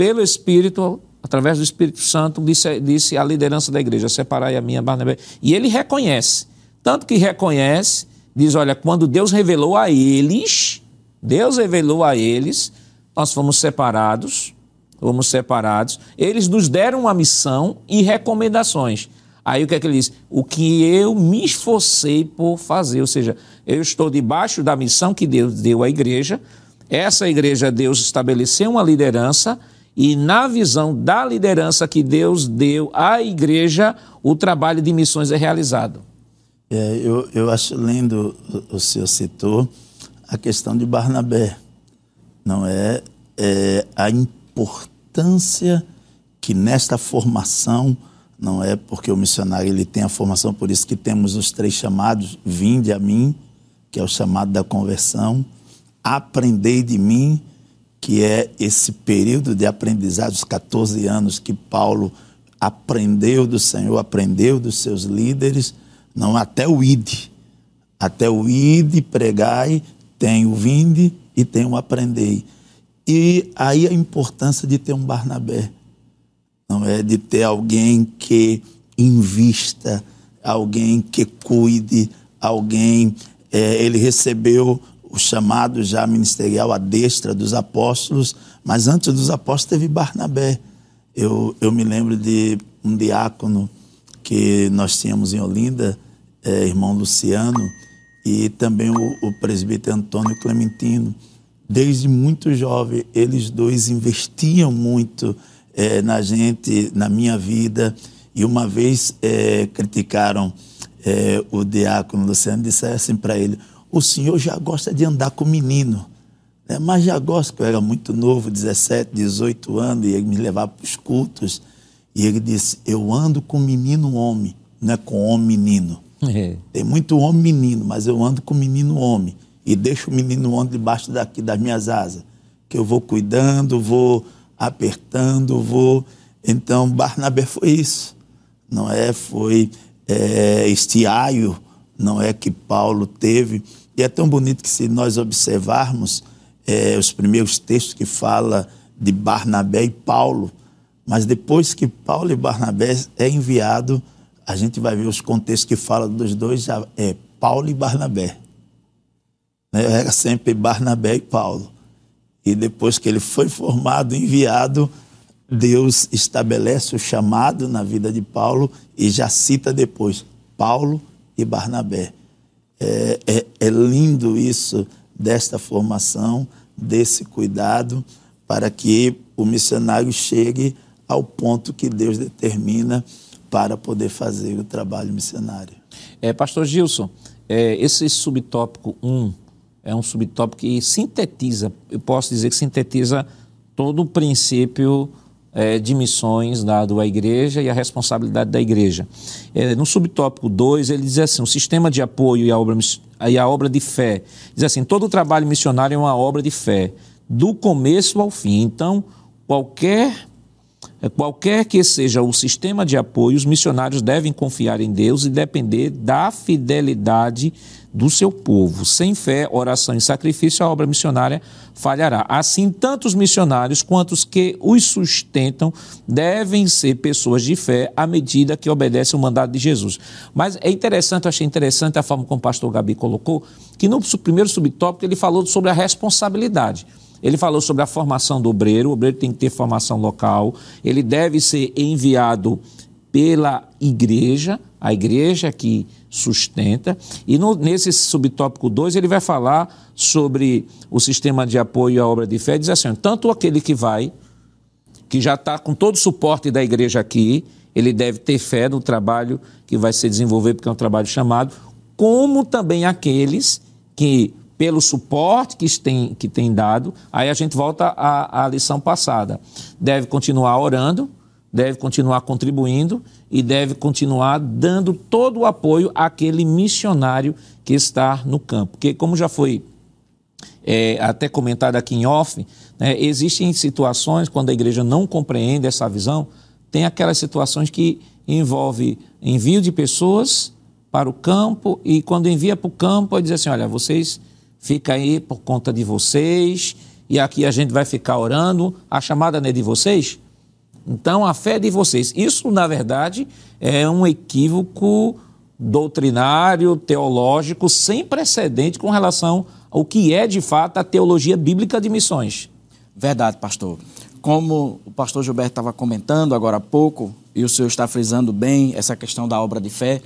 A: pelo Espírito, através do Espírito Santo, disse, disse à liderança da igreja, separai a minha Barnabé, e ele reconhece, tanto que reconhece diz: olha, quando Deus revelou a eles, Deus revelou a eles, nós fomos separados, fomos separados, eles nos deram uma missão e recomendações. Aí o que é que ele diz? O que eu me esforcei por fazer, ou seja, eu estou debaixo da missão que Deus deu à igreja, essa igreja Deus estabeleceu uma liderança e na visão da liderança que Deus deu à igreja, o trabalho de missões é realizado.
B: É, eu, eu acho lindo, o senhor citou, a questão de Barnabé. Não é, é a importância que nesta formação, não é porque o missionário ele tem a formação, por isso que temos os três chamados, vinde a mim, que é o chamado da conversão, aprendei de mim, que é esse período de aprendizado, os 14 anos que Paulo aprendeu do Senhor, aprendeu dos seus líderes, não, até o id. Até o id, pregai, tem o vinde e tem o aprendei. E aí a importância de ter um Barnabé. Não é de ter alguém que invista, alguém que cuide, alguém. É, ele recebeu o chamado já ministerial à destra dos apóstolos, mas antes dos apóstolos teve Barnabé. Eu, eu me lembro de um diácono que nós tínhamos em Olinda, é, irmão Luciano, e também o, o presbítero Antônio Clementino. Desde muito jovem, eles dois investiam muito é, na gente, na minha vida, e uma vez é, criticaram é, o diácono Luciano dissesse assim para ele: O senhor já gosta de andar com menino, né? mas já gosta, que eu era muito novo, 17, 18 anos, e ele me levava para os cultos. E ele disse: Eu ando com menino homem, não é com homem menino. É. Tem muito homem menino, mas eu ando com menino homem. E deixo o menino homem debaixo daqui das minhas asas. Que eu vou cuidando, vou apertando, vou. Então, Barnabé foi isso. Não é? Foi é, estiaio, não é que Paulo teve. E é tão bonito que se nós observarmos é, os primeiros textos que fala de Barnabé e Paulo, mas depois que Paulo e Barnabé é enviado, a gente vai ver os contextos que fala dos dois, é Paulo e Barnabé. Né? Era sempre Barnabé e Paulo. E depois que ele foi formado, enviado, Deus estabelece o chamado na vida de Paulo e já cita depois Paulo e Barnabé. É, é, é lindo isso, desta formação, desse cuidado, para que o missionário chegue ao ponto que Deus determina para poder fazer o trabalho missionário.
A: É, Pastor Gilson, é, esse subtópico 1 é um subtópico que sintetiza, eu posso dizer que sintetiza todo o princípio é, de missões dado à igreja e a responsabilidade da igreja. É, no subtópico 2, ele diz assim: o sistema de apoio e a, obra, e a obra de fé. Diz assim: todo trabalho missionário é uma obra de fé, do começo ao fim. Então, qualquer qualquer que seja o sistema de apoio, os missionários devem confiar em Deus e depender da fidelidade do seu povo. Sem fé, oração e sacrifício, a obra missionária falhará. Assim, tanto os missionários quanto os que os sustentam devem ser pessoas de fé à medida que obedecem o mandado de Jesus. Mas é interessante, eu achei interessante a forma como o pastor Gabi colocou, que no primeiro subtópico ele falou sobre a responsabilidade. Ele falou sobre a formação do obreiro, o obreiro tem que ter formação local, ele deve ser enviado pela igreja, a igreja que sustenta. E no, nesse subtópico 2 ele vai falar sobre o sistema de apoio à obra de fé, diz assim: tanto aquele que vai, que já está com todo o suporte da igreja aqui, ele deve ter fé no trabalho que vai ser desenvolvido, porque é um trabalho chamado, como também aqueles que pelo suporte que tem, que tem dado, aí a gente volta à, à lição passada. Deve continuar orando, deve continuar contribuindo e deve continuar dando todo o apoio àquele missionário que está no campo. Porque, como já foi é, até comentado aqui em off, né, existem situações quando a igreja não compreende essa visão, tem aquelas situações que envolve envio de pessoas para o campo e quando envia para o campo, diz assim, olha, vocês fica aí por conta de vocês, e aqui a gente vai ficar orando, a chamada não é de vocês? Então, a fé é de vocês. Isso, na verdade, é um equívoco doutrinário, teológico, sem precedente com relação ao que é, de fato, a teologia bíblica de missões.
C: Verdade, pastor. Como o pastor Gilberto estava comentando agora há pouco, e o senhor está frisando bem essa questão da obra de fé,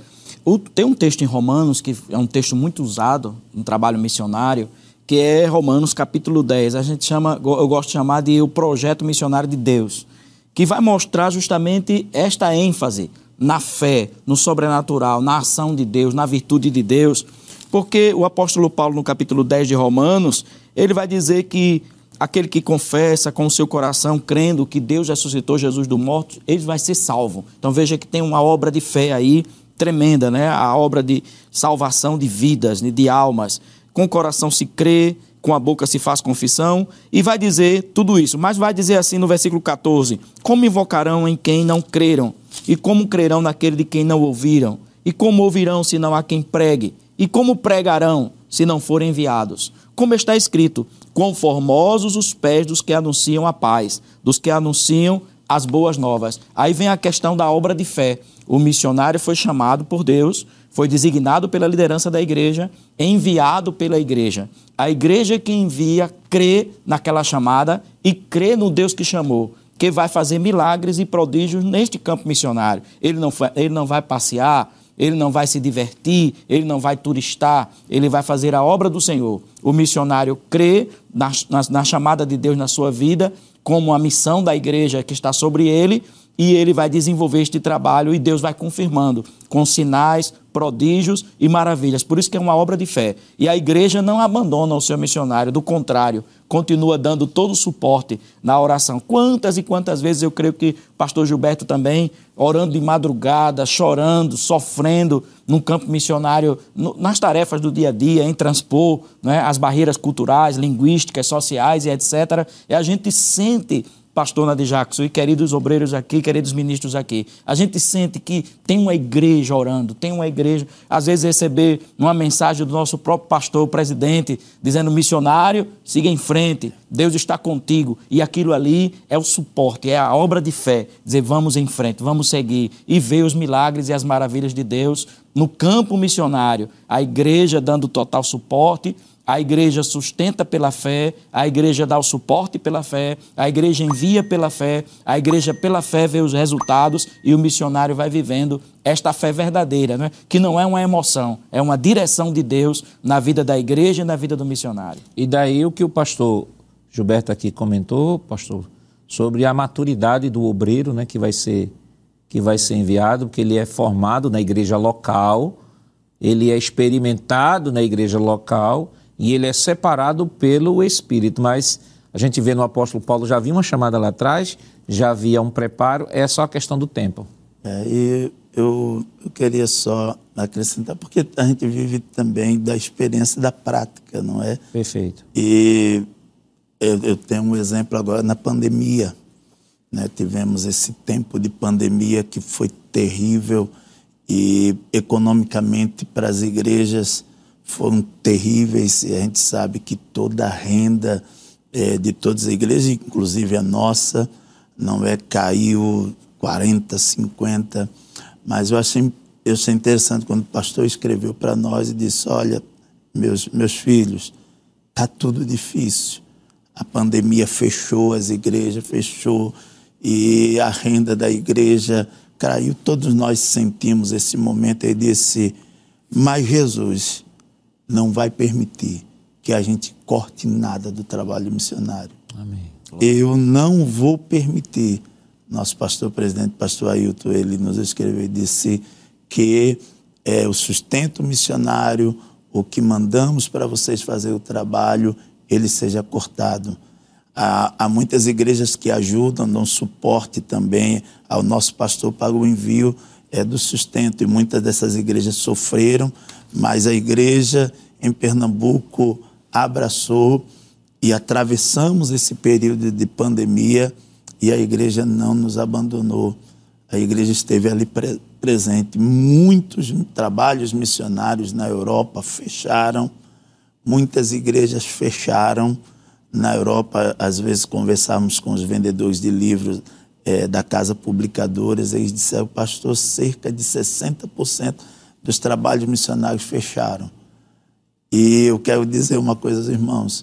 C: tem um texto em Romanos, que é um texto muito usado no trabalho missionário, que é Romanos capítulo 10. A gente chama, eu gosto de chamar de o projeto missionário de Deus, que vai mostrar justamente esta ênfase na fé, no sobrenatural, na ação de Deus, na virtude de Deus. Porque o apóstolo Paulo, no capítulo 10 de Romanos, ele vai dizer que aquele que confessa com o seu coração, crendo que Deus ressuscitou Jesus do morto, ele vai ser salvo. Então veja que tem uma obra de fé aí tremenda, né? A obra de salvação de vidas, né? de almas. Com o coração se crê, com a boca se faz confissão, e vai dizer tudo isso. Mas vai dizer assim no versículo 14: Como invocarão em quem não creram? E como crerão naquele de quem não ouviram? E como ouvirão se não há quem pregue? E como pregarão se não forem enviados? Como está escrito: Quão formosos os pés dos que anunciam a paz, dos que anunciam as boas novas. Aí vem a questão da obra de fé. O missionário foi chamado por Deus, foi designado pela liderança da igreja, enviado pela igreja. A igreja que envia crê naquela chamada e crê no Deus que chamou, que vai fazer milagres e prodígios neste campo missionário. Ele não, ele não vai passear, ele não vai se divertir, ele não vai turistar, ele vai fazer a obra do Senhor. O missionário crê na, na, na chamada de Deus na sua vida, como a missão da igreja que está sobre ele, e ele vai desenvolver este trabalho e Deus vai confirmando com sinais, prodígios e maravilhas. Por isso que é uma obra de fé. E a igreja não abandona o seu missionário, do contrário, continua dando todo o suporte na oração. Quantas e quantas vezes eu creio que pastor Gilberto também, orando de madrugada, chorando, sofrendo no campo missionário, no, nas tarefas do dia a dia, em transpor né, as barreiras culturais, linguísticas, sociais e etc. E a gente sente pastor Nadir Jackson e queridos obreiros aqui, queridos ministros aqui, a gente sente que tem uma igreja orando, tem uma igreja, às vezes receber uma mensagem do nosso próprio pastor, presidente, dizendo, missionário, siga em frente, Deus está contigo. E aquilo ali é o suporte, é a obra de fé, dizer, vamos em frente, vamos seguir e ver os milagres e as maravilhas de Deus no campo missionário, a igreja dando total suporte, a igreja sustenta pela fé, a igreja dá o suporte pela fé, a igreja envia pela fé, a igreja pela fé vê os resultados e o missionário vai vivendo esta fé verdadeira, né? que não é uma emoção, é uma direção de Deus na vida da igreja e na vida do missionário.
A: E daí o que o pastor Gilberto aqui comentou, pastor, sobre a maturidade do obreiro né, que, vai ser, que vai ser enviado, porque ele é formado na igreja local, ele é experimentado na igreja local e ele é separado pelo Espírito. Mas a gente vê no apóstolo Paulo, já havia uma chamada lá atrás, já havia um preparo, é só a questão do tempo.
B: É, e eu, eu queria só acrescentar, porque a gente vive também da experiência da prática, não é?
A: Perfeito.
B: E eu, eu tenho um exemplo agora na pandemia. Né? Tivemos esse tempo de pandemia que foi terrível e economicamente para as igrejas foram terríveis. A gente sabe que toda a renda é, de todas as igrejas, inclusive a nossa, não é caiu 40, 50. Mas eu achei, eu achei interessante quando o pastor escreveu para nós e disse: Olha, meus, meus filhos, está tudo difícil. A pandemia fechou as igrejas, fechou, e a renda da igreja caiu. Todos nós sentimos esse momento. e disse: Mas Jesus não vai permitir que a gente corte nada do trabalho missionário.
A: Amém.
B: Eu não vou permitir. Nosso pastor presidente, pastor Ailton, ele nos escreveu e disse que é, o sustento missionário, o que mandamos para vocês fazer o trabalho, ele seja cortado. Há, há, muitas igrejas que ajudam, dão suporte também ao nosso pastor para o envio é, do sustento, e muitas dessas igrejas sofreram, mas a igreja em Pernambuco abraçou e atravessamos esse período de pandemia e a igreja não nos abandonou. A igreja esteve ali pre presente. Muitos trabalhos missionários na Europa fecharam, muitas igrejas fecharam. Na Europa, às vezes, conversávamos com os vendedores de livros é, da Casa Publicadoras, eles disseram, pastor, cerca de 60% dos trabalhos missionários fecharam. E eu quero dizer uma coisa aos irmãos: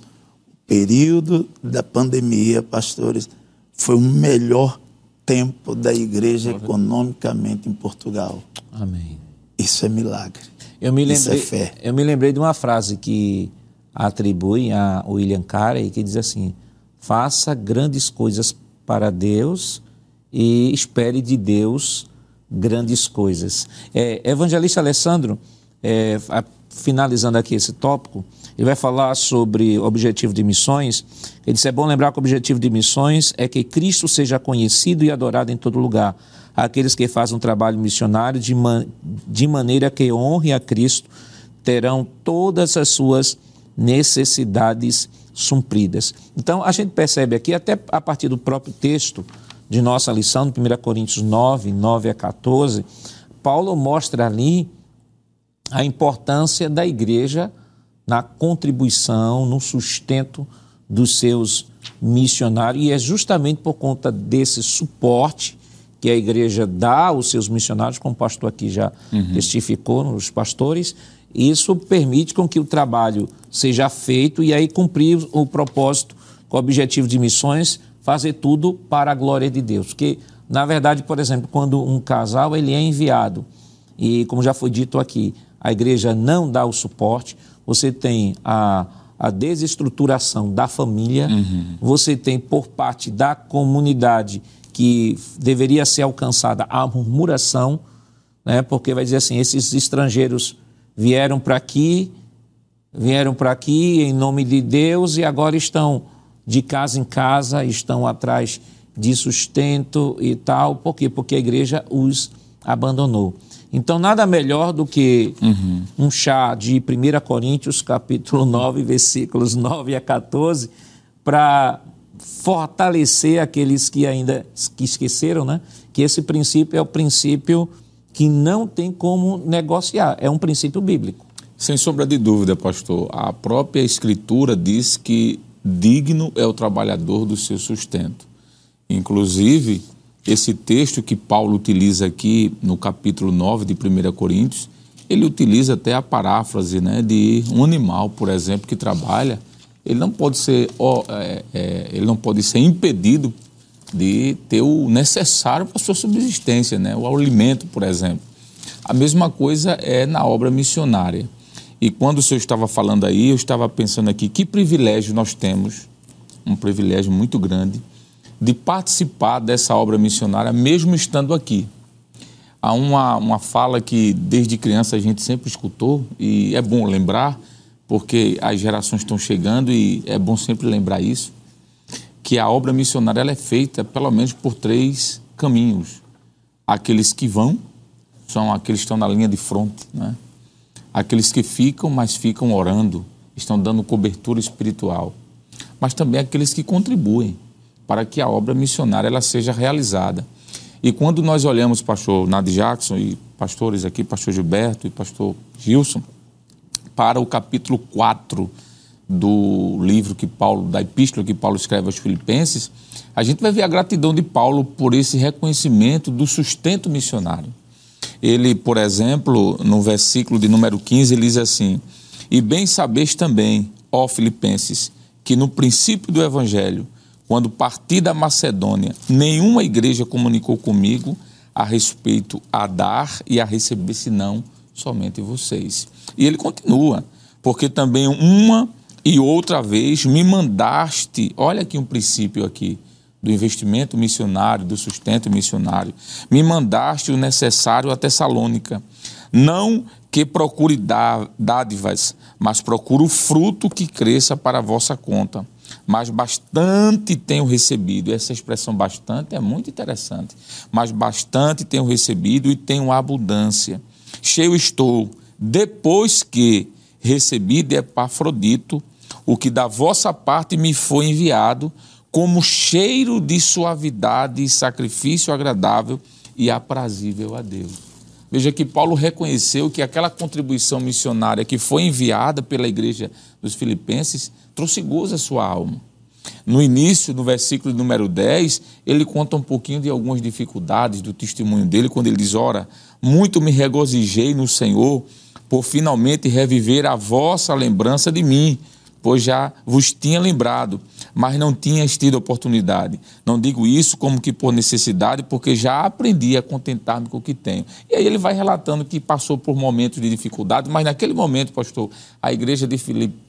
B: o período da pandemia, pastores, foi o melhor tempo da igreja economicamente em Portugal.
A: Amém.
B: Isso é milagre.
A: Eu me lembrei,
B: Isso é fé.
A: Eu me lembrei de uma frase que atribui a William Carey, que diz assim: faça grandes coisas para Deus e espere de Deus grandes coisas. É, evangelista Alessandro, é, finalizando aqui esse tópico, ele vai falar sobre objetivo de missões. Ele disse: é bom lembrar que o objetivo de missões é que Cristo seja conhecido e adorado em todo lugar. Aqueles que fazem um trabalho missionário de, man de maneira que honre a Cristo terão todas as suas necessidades supridas. Então, a gente percebe aqui, até a partir do próprio texto de nossa lição, no 1 Coríntios 9, 9 a 14, Paulo mostra ali a importância da igreja na contribuição, no sustento dos seus missionários, e é justamente por conta desse suporte que a igreja dá aos seus missionários, como o pastor aqui já uhum. testificou, nos pastores, isso permite com que o trabalho seja feito e aí cumprir o propósito, com o objetivo de missões, fazer tudo para a glória de Deus. Porque, na verdade, por exemplo, quando um casal ele é enviado, e como já foi dito aqui, a igreja não dá o suporte, você tem a, a desestruturação da família, uhum. você tem por parte da comunidade que deveria ser alcançada a murmuração, né? porque vai dizer assim: esses estrangeiros vieram para aqui, vieram para aqui em nome de Deus e agora estão de casa em casa, estão atrás de sustento e tal. Por quê? Porque a igreja os abandonou. Então, nada melhor do que uhum. um chá de 1 Coríntios, capítulo 9, versículos 9 a 14, para fortalecer aqueles que ainda que esqueceram, né? Que esse princípio é o princípio que não tem como negociar, é um princípio bíblico.
D: Sem sombra de dúvida, pastor, a própria Escritura diz que digno é o trabalhador do seu sustento. Inclusive, esse texto que Paulo utiliza aqui no capítulo 9 de 1 Coríntios, ele utiliza até a paráfrase né, de um animal, por exemplo, que trabalha, ele não pode ser, é, é, ele não pode ser impedido de ter o necessário para a sua subsistência, né? o alimento, por exemplo. A mesma coisa é na obra missionária. E quando o senhor estava falando aí, eu estava pensando aqui, que privilégio nós temos, um privilégio muito grande, de participar dessa obra missionária, mesmo estando aqui. Há uma, uma fala que desde criança a gente sempre escutou, e é bom lembrar, porque as gerações estão chegando e é bom sempre lembrar isso que a obra missionária ela é feita pelo menos por três caminhos. Aqueles que vão são aqueles que estão na linha de fronte, né? Aqueles que ficam, mas ficam orando, estão dando cobertura espiritual. Mas também aqueles que contribuem para que a obra missionária ela seja realizada. E quando nós olhamos pastor Nad Jackson e pastores aqui, pastor Gilberto e pastor Gilson, para o capítulo 4 do livro que Paulo, da epístola que Paulo escreve aos Filipenses, a gente vai ver a gratidão de Paulo por esse reconhecimento do sustento missionário. Ele, por exemplo, no versículo de número 15, ele diz assim: E bem sabeis também, ó Filipenses, que no princípio do evangelho, quando parti da Macedônia, nenhuma igreja comunicou comigo a respeito a dar e a receber, senão somente vocês. E ele continua, porque também uma e outra vez me mandaste, olha aqui um princípio aqui, do investimento missionário, do sustento missionário, me mandaste o necessário a Tessalônica. Não que procure dádivas, mas procure o fruto que cresça para a vossa conta. Mas bastante tenho recebido. Essa expressão bastante é muito interessante. Mas bastante tenho recebido e tenho abundância. Cheio estou, depois que recebi de Epafrodito o que da vossa parte me foi enviado, como cheiro de suavidade e sacrifício agradável e aprazível a Deus. Veja que Paulo reconheceu que aquela contribuição missionária que foi enviada pela igreja dos Filipenses trouxe gozo à sua alma. No início, no versículo número 10, ele conta um pouquinho de algumas dificuldades do testemunho dele, quando ele diz: Ora, muito me regozijei no Senhor por finalmente reviver a vossa lembrança de mim, pois já vos tinha lembrado, mas não tinhas tido oportunidade. Não digo isso como que por necessidade, porque já aprendi a contentar-me com o que tenho. E aí ele vai relatando que passou por momentos de dificuldade, mas naquele momento, pastor, a igreja de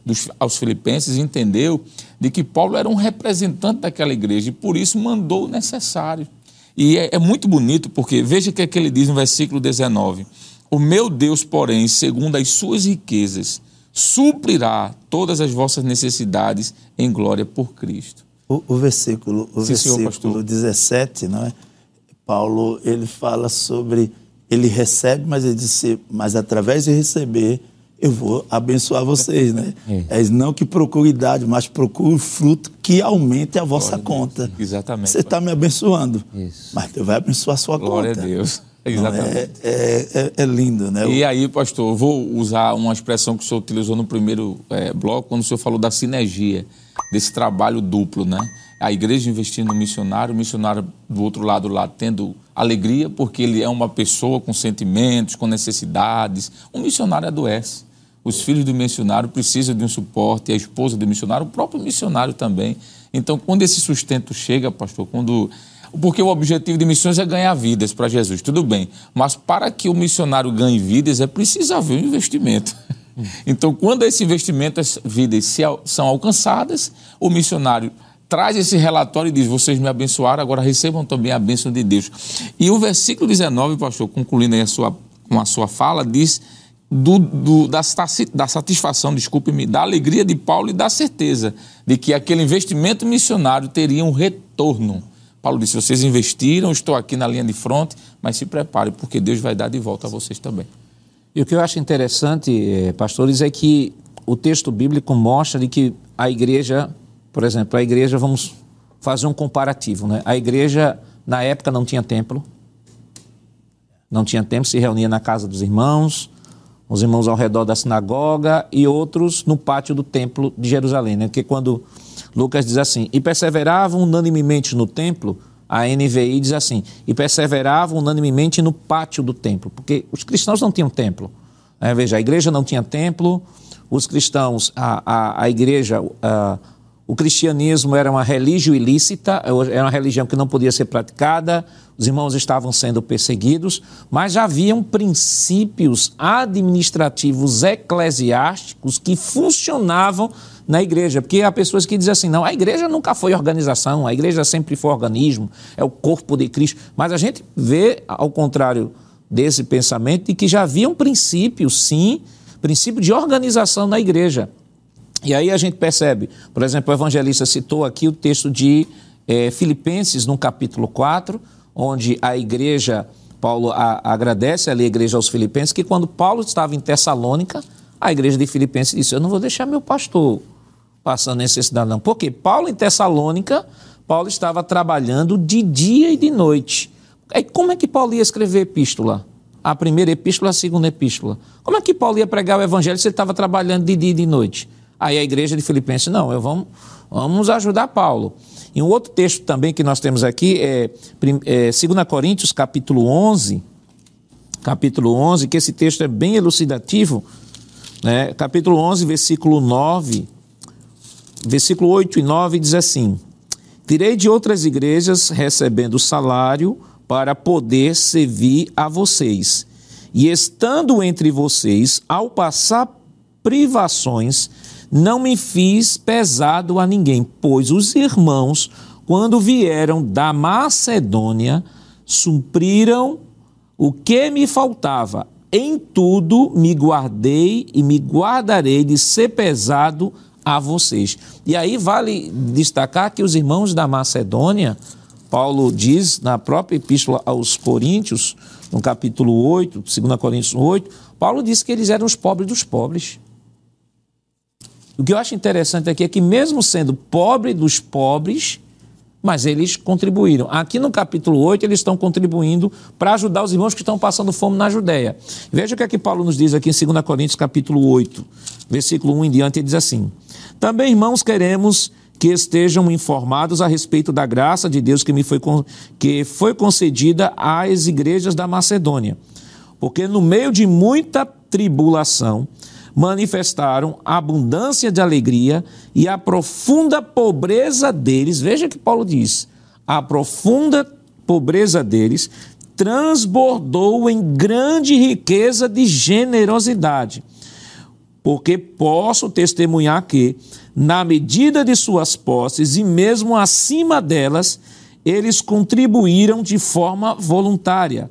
D: dos, aos filipenses entendeu de que Paulo era um representante daquela igreja e por isso mandou o necessário. E é, é muito bonito, porque veja o que, é que ele diz no versículo 19. O meu Deus, porém, segundo as suas riquezas, suprirá todas as vossas necessidades em glória por Cristo.
B: O, o versículo, o Sim, versículo senhor, 17, não é? Paulo ele fala sobre ele recebe, mas ele disse, mas através de receber eu vou abençoar vocês, né? É, é não que procure idade, mas procure fruto que aumente a vossa glória conta.
D: A Exatamente.
B: Você está me abençoando, Isso. mas Deus vai abençoar a sua
D: glória
B: conta.
D: Glória a Deus.
B: Exatamente. É, é, é, é, lindo, né?
D: E aí, pastor, vou usar uma expressão que o senhor utilizou no primeiro é, bloco, quando o senhor falou da sinergia, desse trabalho duplo, né? A igreja investindo no missionário, o missionário do outro lado lá tendo alegria, porque ele é uma pessoa com sentimentos, com necessidades. Um missionário adoece. Os filhos do missionário precisam de um suporte, a esposa do missionário, o próprio missionário também. Então, quando esse sustento chega, pastor, quando porque o objetivo de missões é ganhar vidas para Jesus, tudo bem. Mas para que o missionário ganhe vidas, é preciso haver um investimento. Então, quando esse investimento, as vidas são alcançadas, o missionário traz esse relatório e diz: Vocês me abençoaram, agora recebam também a bênção de Deus. E o versículo 19, pastor, concluindo aí a sua, com a sua fala, diz do, do, da, da satisfação, desculpe-me, da alegria de Paulo e da certeza de que aquele investimento missionário teria um retorno. Paulo disse: Vocês investiram, estou aqui na linha de frente, mas se preparem, porque Deus vai dar de volta a vocês também.
A: E o que eu acho interessante, eh, pastores, é que o texto bíblico mostra de que a igreja, por exemplo, a igreja, vamos fazer um comparativo, né? A igreja, na época, não tinha templo, não tinha templo, se reunia na casa dos irmãos, os irmãos ao redor da sinagoga e outros no pátio do templo de Jerusalém, né? Porque quando Lucas diz assim, e perseveravam unanimemente no templo, a NVI diz assim, e perseveravam unanimemente no pátio do templo, porque os cristãos não tinham templo. Né? Veja, a igreja não tinha templo, os cristãos, a, a, a igreja, a, o cristianismo era uma religião ilícita, era uma religião que não podia ser praticada, os irmãos estavam sendo perseguidos, mas já haviam princípios administrativos eclesiásticos que funcionavam na igreja, porque há pessoas que dizem assim: não, a igreja nunca foi organização, a igreja sempre foi organismo, é o corpo de Cristo. Mas a gente vê, ao contrário desse pensamento, de que já havia um princípio, sim, princípio de organização na igreja. E aí a gente percebe, por exemplo, o evangelista citou aqui o texto de é, Filipenses, no capítulo 4, onde a igreja, Paulo a, agradece ali a igreja aos filipenses, que quando Paulo estava em Tessalônica, a igreja de Filipenses disse: Eu não vou deixar meu pastor passando necessidade, não. Porque Paulo em Tessalônica, Paulo estava trabalhando de dia e de noite. Aí como é que Paulo ia escrever epístola? A primeira epístola, a segunda epístola. Como é que Paulo ia pregar o evangelho se ele estava trabalhando de dia e de noite? Aí a igreja de Filipenses, não, eu vamos, vamos ajudar Paulo. E um outro texto também que nós temos aqui é, é 2 Coríntios, capítulo 11, capítulo 11, que esse texto é bem elucidativo, né? capítulo 11, versículo 9, versículo 8 e 9 diz assim, Tirei de outras igrejas recebendo salário para poder servir a vocês. E estando entre vocês, ao passar privações, não me fiz pesado a ninguém, pois os irmãos, quando vieram da Macedônia, supriram o que me faltava. Em tudo me guardei e me guardarei de ser pesado a vocês. E aí vale destacar que os irmãos da Macedônia, Paulo diz na própria epístola aos Coríntios, no capítulo 8, 2 Coríntios 8, Paulo diz que eles eram os pobres dos pobres. O que eu acho interessante aqui é que, mesmo sendo pobre dos pobres, mas eles contribuíram. Aqui no capítulo 8, eles estão contribuindo para ajudar os irmãos que estão passando fome na Judéia. Veja o que é que Paulo nos diz aqui em 2 Coríntios, capítulo 8, versículo 1 em diante, ele diz assim: Também, irmãos, queremos que estejam informados a respeito da graça de Deus que me foi, que foi concedida às igrejas da Macedônia. Porque no meio de muita tribulação, manifestaram abundância de alegria e a profunda pobreza deles. Veja que Paulo diz: a profunda pobreza deles transbordou em grande riqueza de generosidade. Porque posso testemunhar que, na medida de suas posses e mesmo acima delas, eles contribuíram de forma voluntária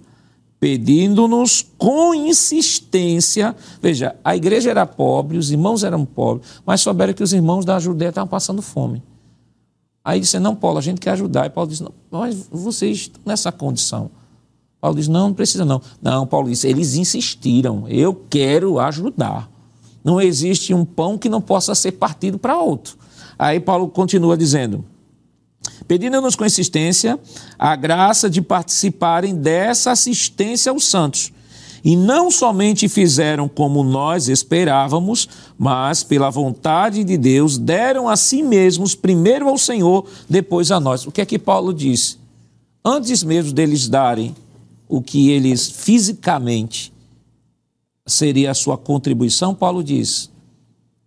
A: pedindo-nos com insistência. Veja, a igreja era pobre, os irmãos eram pobres, mas souberam que os irmãos da Judéia estavam passando fome. Aí disse: Não, Paulo, a gente quer ajudar. E Paulo disse: Não, mas vocês estão nessa condição. Paulo disse: Não, não precisa não. Não, Paulo disse: Eles insistiram, eu quero ajudar. Não existe um pão que não possa ser partido para outro. Aí Paulo continua dizendo: pedindo-nos com insistência a graça de participarem dessa assistência aos santos. E não somente fizeram como nós esperávamos, mas, pela vontade de Deus, deram a si mesmos, primeiro ao Senhor, depois a nós. O que é que Paulo disse? Antes mesmo deles darem o que eles fisicamente seria a sua contribuição, Paulo diz: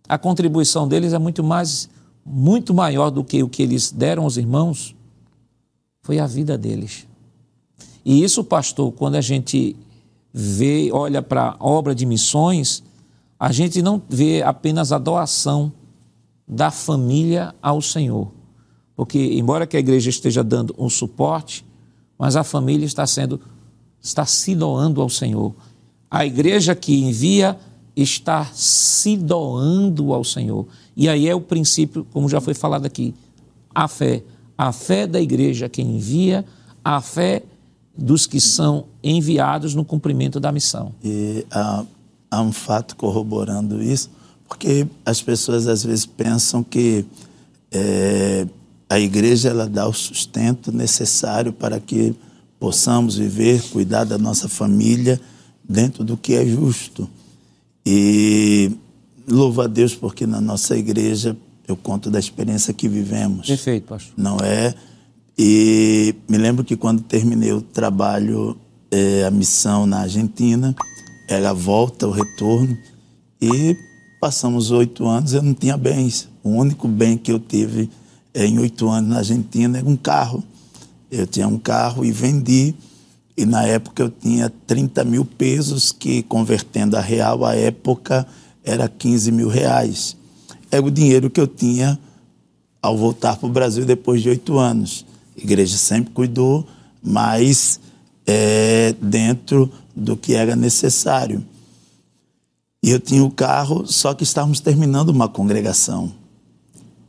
A: a contribuição deles é muito mais muito maior do que o que eles deram aos irmãos foi a vida deles. E isso, pastor, quando a gente vê, olha para a obra de missões, a gente não vê apenas a doação da família ao Senhor, Porque, embora que a igreja esteja dando um suporte, mas a família está sendo, está se doando ao Senhor. A igreja que envia está se doando ao Senhor. E aí é o princípio, como já foi falado aqui, a fé. A fé da igreja que envia, a fé dos que são enviados no cumprimento da missão.
B: E há, há um fato corroborando isso, porque as pessoas às vezes pensam que é, a igreja ela dá o sustento necessário para que possamos viver, cuidar da nossa família dentro do que é justo. E louvo a Deus porque na nossa igreja eu conto da experiência que vivemos.
A: Perfeito, pastor.
B: Não é? E me lembro que quando terminei o trabalho, é, a missão na Argentina, era a volta, o retorno, e passamos oito anos, eu não tinha bens. O único bem que eu tive é, em oito anos na Argentina era um carro. Eu tinha um carro e vendi, e na época eu tinha 30 mil pesos, que convertendo a real, à época era 15 mil reais. Era o dinheiro que eu tinha ao voltar para o Brasil depois de oito anos. A igreja sempre cuidou, mas é, dentro do que era necessário. E eu tinha o carro, só que estávamos terminando uma congregação.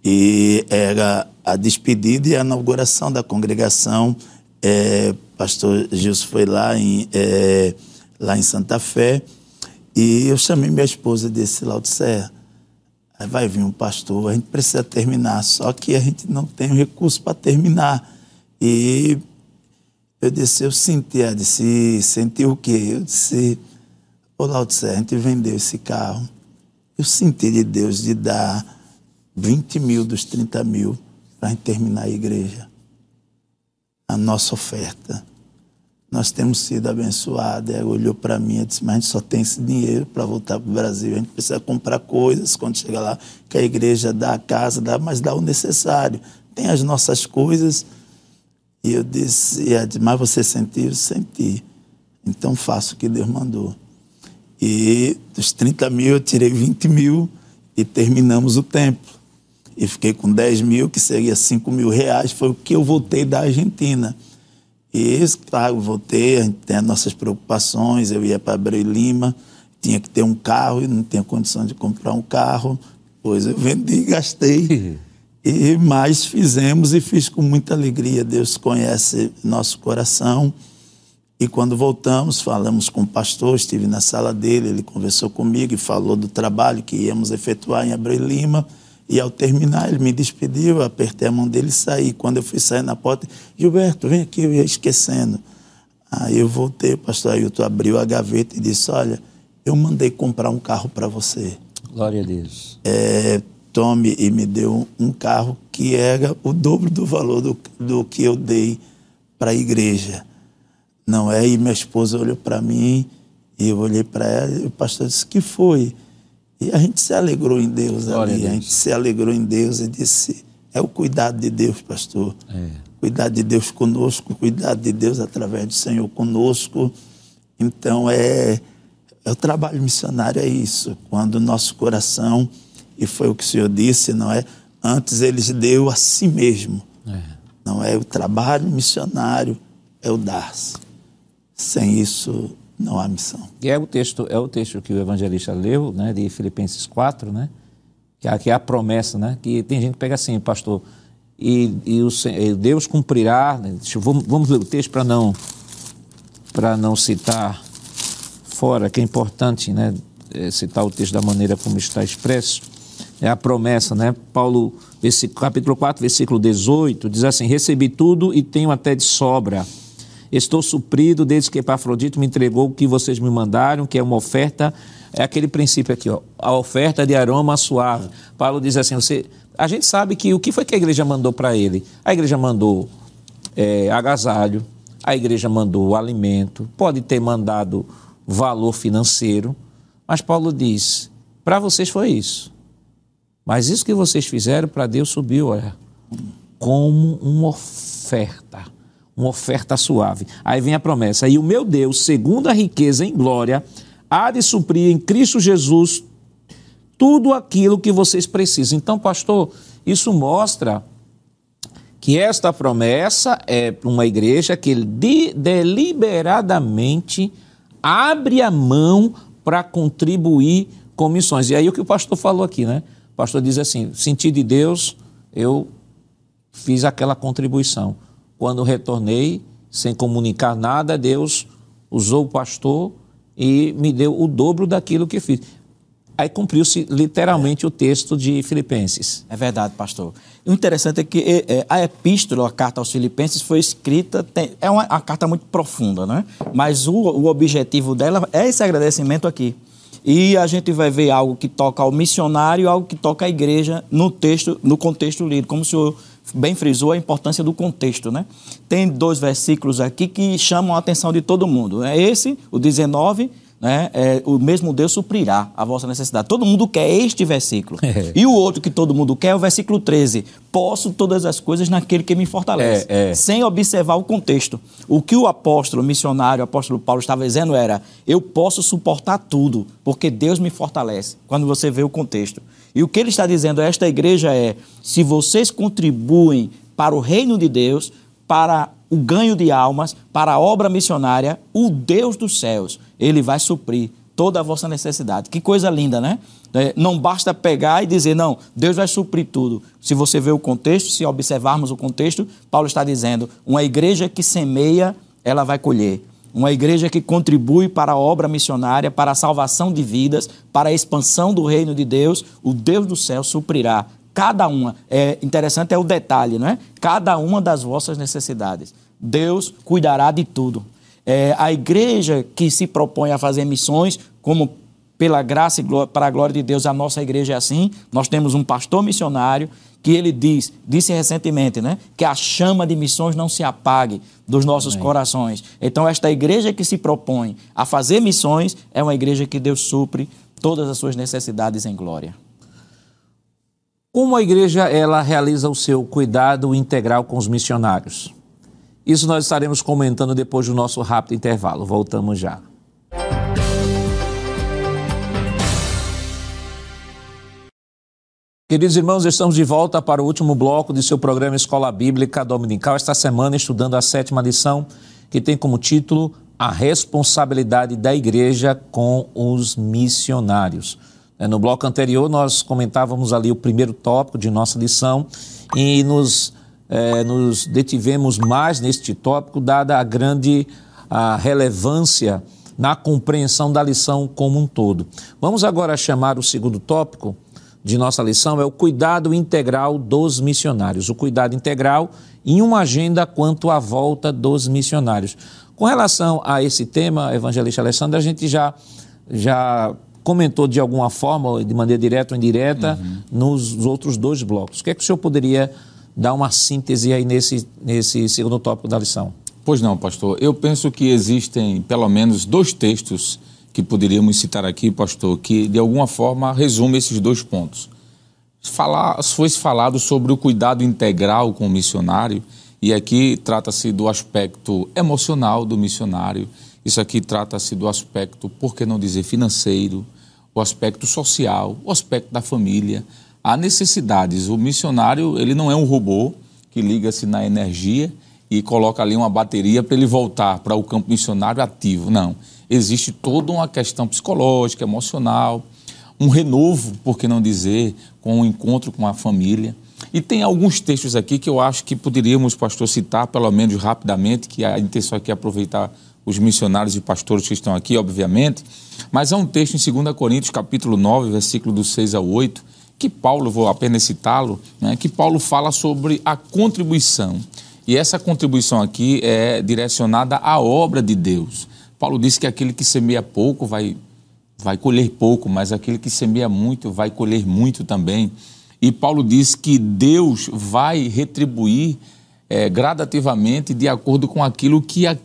B: E era a despedida e a inauguração da congregação. É, pastor Gilson foi lá em, é, lá em Santa Fé e eu chamei minha esposa desse Laodicea. Aí vai vir um pastor, a gente precisa terminar, só que a gente não tem recurso para terminar. E eu disse, eu senti, ela disse, senti o quê? Eu disse, ô Laodicea, a gente vendeu esse carro. Eu senti de Deus de dar 20 mil dos 30 mil para a gente terminar a igreja. A nossa oferta. Nós temos sido abençoados. Ela olhou para mim e disse: Mas a gente só tem esse dinheiro para voltar para o Brasil. A gente precisa comprar coisas quando chega lá, que a igreja dá a casa, dá, mas dá o necessário. Tem as nossas coisas e eu disse, mas você sentiu? Senti. Então faço o que Deus mandou. E dos 30 mil eu tirei 20 mil e terminamos o templo. E fiquei com 10 mil, que seria 5 mil reais, foi o que eu voltei da Argentina. E, claro, voltei, tem as nossas preocupações, eu ia para Abreu Lima, tinha que ter um carro e não tinha condição de comprar um carro, pois eu vendi e gastei. E mais fizemos e fiz com muita alegria. Deus conhece nosso coração. E quando voltamos, falamos com o pastor, estive na sala dele, ele conversou comigo e falou do trabalho que íamos efetuar em Abreu Lima. E ao terminar, ele me despediu, apertei a mão dele e saí. Quando eu fui sair na porta, Gilberto, vem aqui, eu ia esquecendo. Aí eu voltei, o pastor Ailton abriu a gaveta e disse: Olha, eu mandei comprar um carro para você.
A: Glória a Deus.
B: É, tome e me deu um carro que era o dobro do valor do, do que eu dei para a igreja. Não é? E minha esposa olhou para mim e eu olhei para ela e o pastor disse: que foi? E a gente se alegrou em Deus Glória ali. A, a, gente se alegrou em Deus e disse: é o cuidado de Deus, pastor. É. Cuidado de Deus conosco, cuidado de Deus através do Senhor conosco. Então é, é o trabalho missionário, é isso. Quando o nosso coração e foi o que o Senhor disse, não é? Antes eles deu a si mesmo. É. Não é o trabalho missionário, é o dar-se. Sem isso não há missão.
A: E é o texto, é o texto que o evangelista leu, né, de Filipenses 4, né? Que é, que é a promessa, né? Que tem gente que pega assim, pastor, e, e o, Deus cumprirá. Né? Vamos, vamos ler o texto para não não citar fora, que é importante, né? É, citar o texto da maneira como está expresso é a promessa, né? Paulo, capítulo 4, versículo 18, diz assim: Recebi tudo e tenho até de sobra. Estou suprido desde que Epafrodito me entregou o que vocês me mandaram, que é uma oferta, é aquele princípio aqui, ó, a oferta de aroma suave. Paulo diz assim: você, a gente sabe que o que foi que a igreja mandou para ele? A igreja mandou é, agasalho, a igreja mandou alimento, pode ter mandado valor financeiro, mas Paulo diz: para vocês foi isso. Mas isso que vocês fizeram para Deus subiu, olha, como uma oferta, uma oferta suave. Aí vem a promessa: e o meu Deus, segundo a riqueza em glória, há de suprir em Cristo Jesus tudo aquilo que vocês precisam. Então, pastor, isso mostra que esta promessa é para uma igreja que de, deliberadamente abre a mão para contribuir com missões. E aí o que o pastor falou aqui, né? O pastor diz assim: senti de Deus, eu fiz aquela contribuição. Quando retornei, sem comunicar nada, Deus usou o pastor e me deu o dobro daquilo que fiz. Aí cumpriu-se literalmente é. o texto de Filipenses.
C: É verdade, pastor. O interessante é que é, é, a epístola, a carta aos Filipenses, foi escrita, tem, é uma, uma, carta muito profunda, né? Mas o, o objetivo dela é esse agradecimento aqui. E a gente vai ver algo que toca ao missionário, algo que toca à igreja no texto, no contexto lido, como o senhor bem frisou a importância do contexto, né? Tem dois versículos aqui que chamam a atenção de todo mundo. É esse, o 19 né, é, o mesmo Deus suprirá a vossa necessidade. Todo mundo quer este versículo. É. E o outro que todo mundo quer é o versículo 13. Posso todas as coisas naquele que me fortalece. É, é. Sem observar o contexto. O que o apóstolo, o missionário, o apóstolo Paulo estava dizendo era: eu posso suportar tudo, porque Deus me fortalece. Quando você vê o contexto. E o que ele está dizendo a esta igreja é: se vocês contribuem para o reino de Deus, para o ganho de almas, para a obra missionária, o Deus dos céus, ele vai suprir toda a vossa necessidade. Que coisa linda, né? É, não basta pegar e dizer, não, Deus vai suprir tudo. Se você vê o contexto, se observarmos o contexto, Paulo está dizendo: uma igreja que semeia, ela vai colher. Uma igreja que contribui para a obra missionária, para a salvação de vidas, para a expansão do reino de Deus, o Deus do céu suprirá cada uma. É interessante é o detalhe, não é? Cada uma das vossas necessidades. Deus cuidará de tudo. É, a igreja que se propõe a fazer missões, como pela graça e glória, para a glória de Deus, a nossa igreja é assim. Nós temos um pastor missionário que ele diz, disse recentemente, né, que a chama de missões não se apague dos nossos Amém. corações. Então, esta igreja que se propõe a fazer missões é uma igreja que Deus supre todas as suas necessidades em glória.
A: Como a igreja ela realiza o seu cuidado integral com os missionários? Isso nós estaremos comentando depois do nosso rápido intervalo. Voltamos já. Queridos irmãos, estamos de volta para o último bloco de seu programa Escola Bíblica Dominical, esta semana estudando a sétima lição, que tem como título A Responsabilidade da Igreja com os Missionários. É, no bloco anterior, nós comentávamos ali o primeiro tópico de nossa lição e nos, é, nos detivemos mais neste tópico, dada a grande a relevância na compreensão da lição como um todo. Vamos agora chamar o segundo tópico de nossa lição, é o cuidado integral dos missionários. O cuidado integral em uma agenda quanto à volta dos missionários. Com relação a esse tema, Evangelista Alessandro, a gente já, já comentou de alguma forma, de maneira direta ou indireta, uhum. nos outros dois blocos. O que é que o senhor poderia dar uma síntese aí nesse, nesse segundo tópico da lição?
D: Pois não, pastor. Eu penso que existem pelo menos dois textos que poderíamos citar aqui, pastor, que de alguma forma resume esses dois pontos. Falar, foi falado sobre o cuidado integral com o missionário, e aqui trata-se do aspecto emocional do missionário, isso aqui trata-se do aspecto, por que não dizer, financeiro, o aspecto social, o aspecto da família. Há necessidades. O missionário, ele não é um robô que liga-se na energia e coloca ali uma bateria para ele voltar para o campo missionário ativo. Não. Existe toda uma questão psicológica, emocional, um renovo, por que não dizer, com o um encontro com a família. E tem alguns textos aqui que eu acho que poderíamos, pastor, citar, pelo menos rapidamente, que a intenção aqui é aproveitar os missionários e pastores que estão aqui, obviamente, mas há um texto em 2 Coríntios, capítulo 9, versículo do 6 ao 8, que Paulo, vou apenas citá-lo, né, que Paulo fala sobre a contribuição. E essa contribuição aqui é direcionada à obra de Deus. Paulo disse que aquele que semeia pouco vai, vai colher pouco, mas aquele que semeia muito vai colher muito também. E Paulo diz que Deus vai retribuir é, gradativamente de acordo com aquilo que a,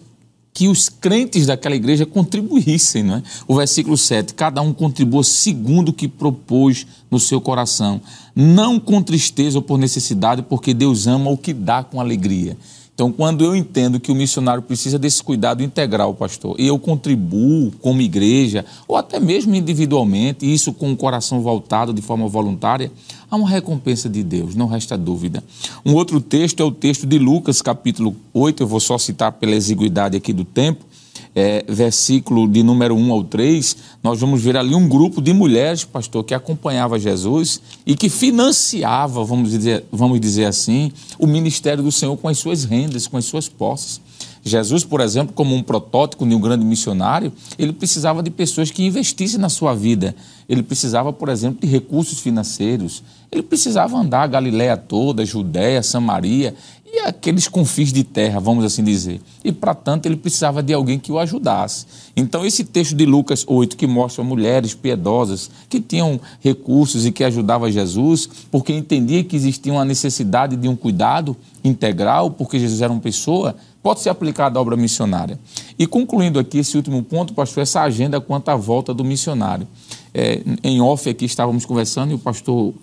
D: que os crentes daquela igreja contribuíssem. Não é? O versículo 7, cada um contribua segundo o que propôs no seu coração, não com tristeza ou por necessidade, porque Deus ama o que dá com alegria. Então, quando eu entendo que o missionário precisa desse cuidado integral, pastor, e eu contribuo como igreja, ou até mesmo individualmente, isso com o coração voltado de forma voluntária, há uma recompensa de Deus, não resta dúvida. Um outro texto é o texto de Lucas, capítulo 8, eu vou só citar pela exiguidade aqui do tempo, é, versículo de número 1 ao 3, nós vamos ver ali um grupo de mulheres, pastor, que acompanhava Jesus e que financiava, vamos dizer, vamos dizer assim, o ministério do Senhor com as suas rendas, com as suas posses. Jesus, por exemplo, como um protótipo de um grande missionário, ele precisava de pessoas que investissem na sua vida. Ele precisava, por exemplo, de recursos financeiros. Ele precisava andar a Galiléia toda, Judéia, Samaria e aqueles confins de terra, vamos assim dizer. E, para tanto, ele precisava de alguém que o ajudasse. Então, esse texto de Lucas 8, que mostra mulheres piedosas que tinham recursos e que ajudavam Jesus, porque entendia que existia uma necessidade de um cuidado integral, porque Jesus era uma pessoa, pode ser aplicado à obra missionária. E concluindo aqui esse último ponto, pastor, essa agenda quanto à volta do missionário. É, em off aqui estávamos conversando e o pastor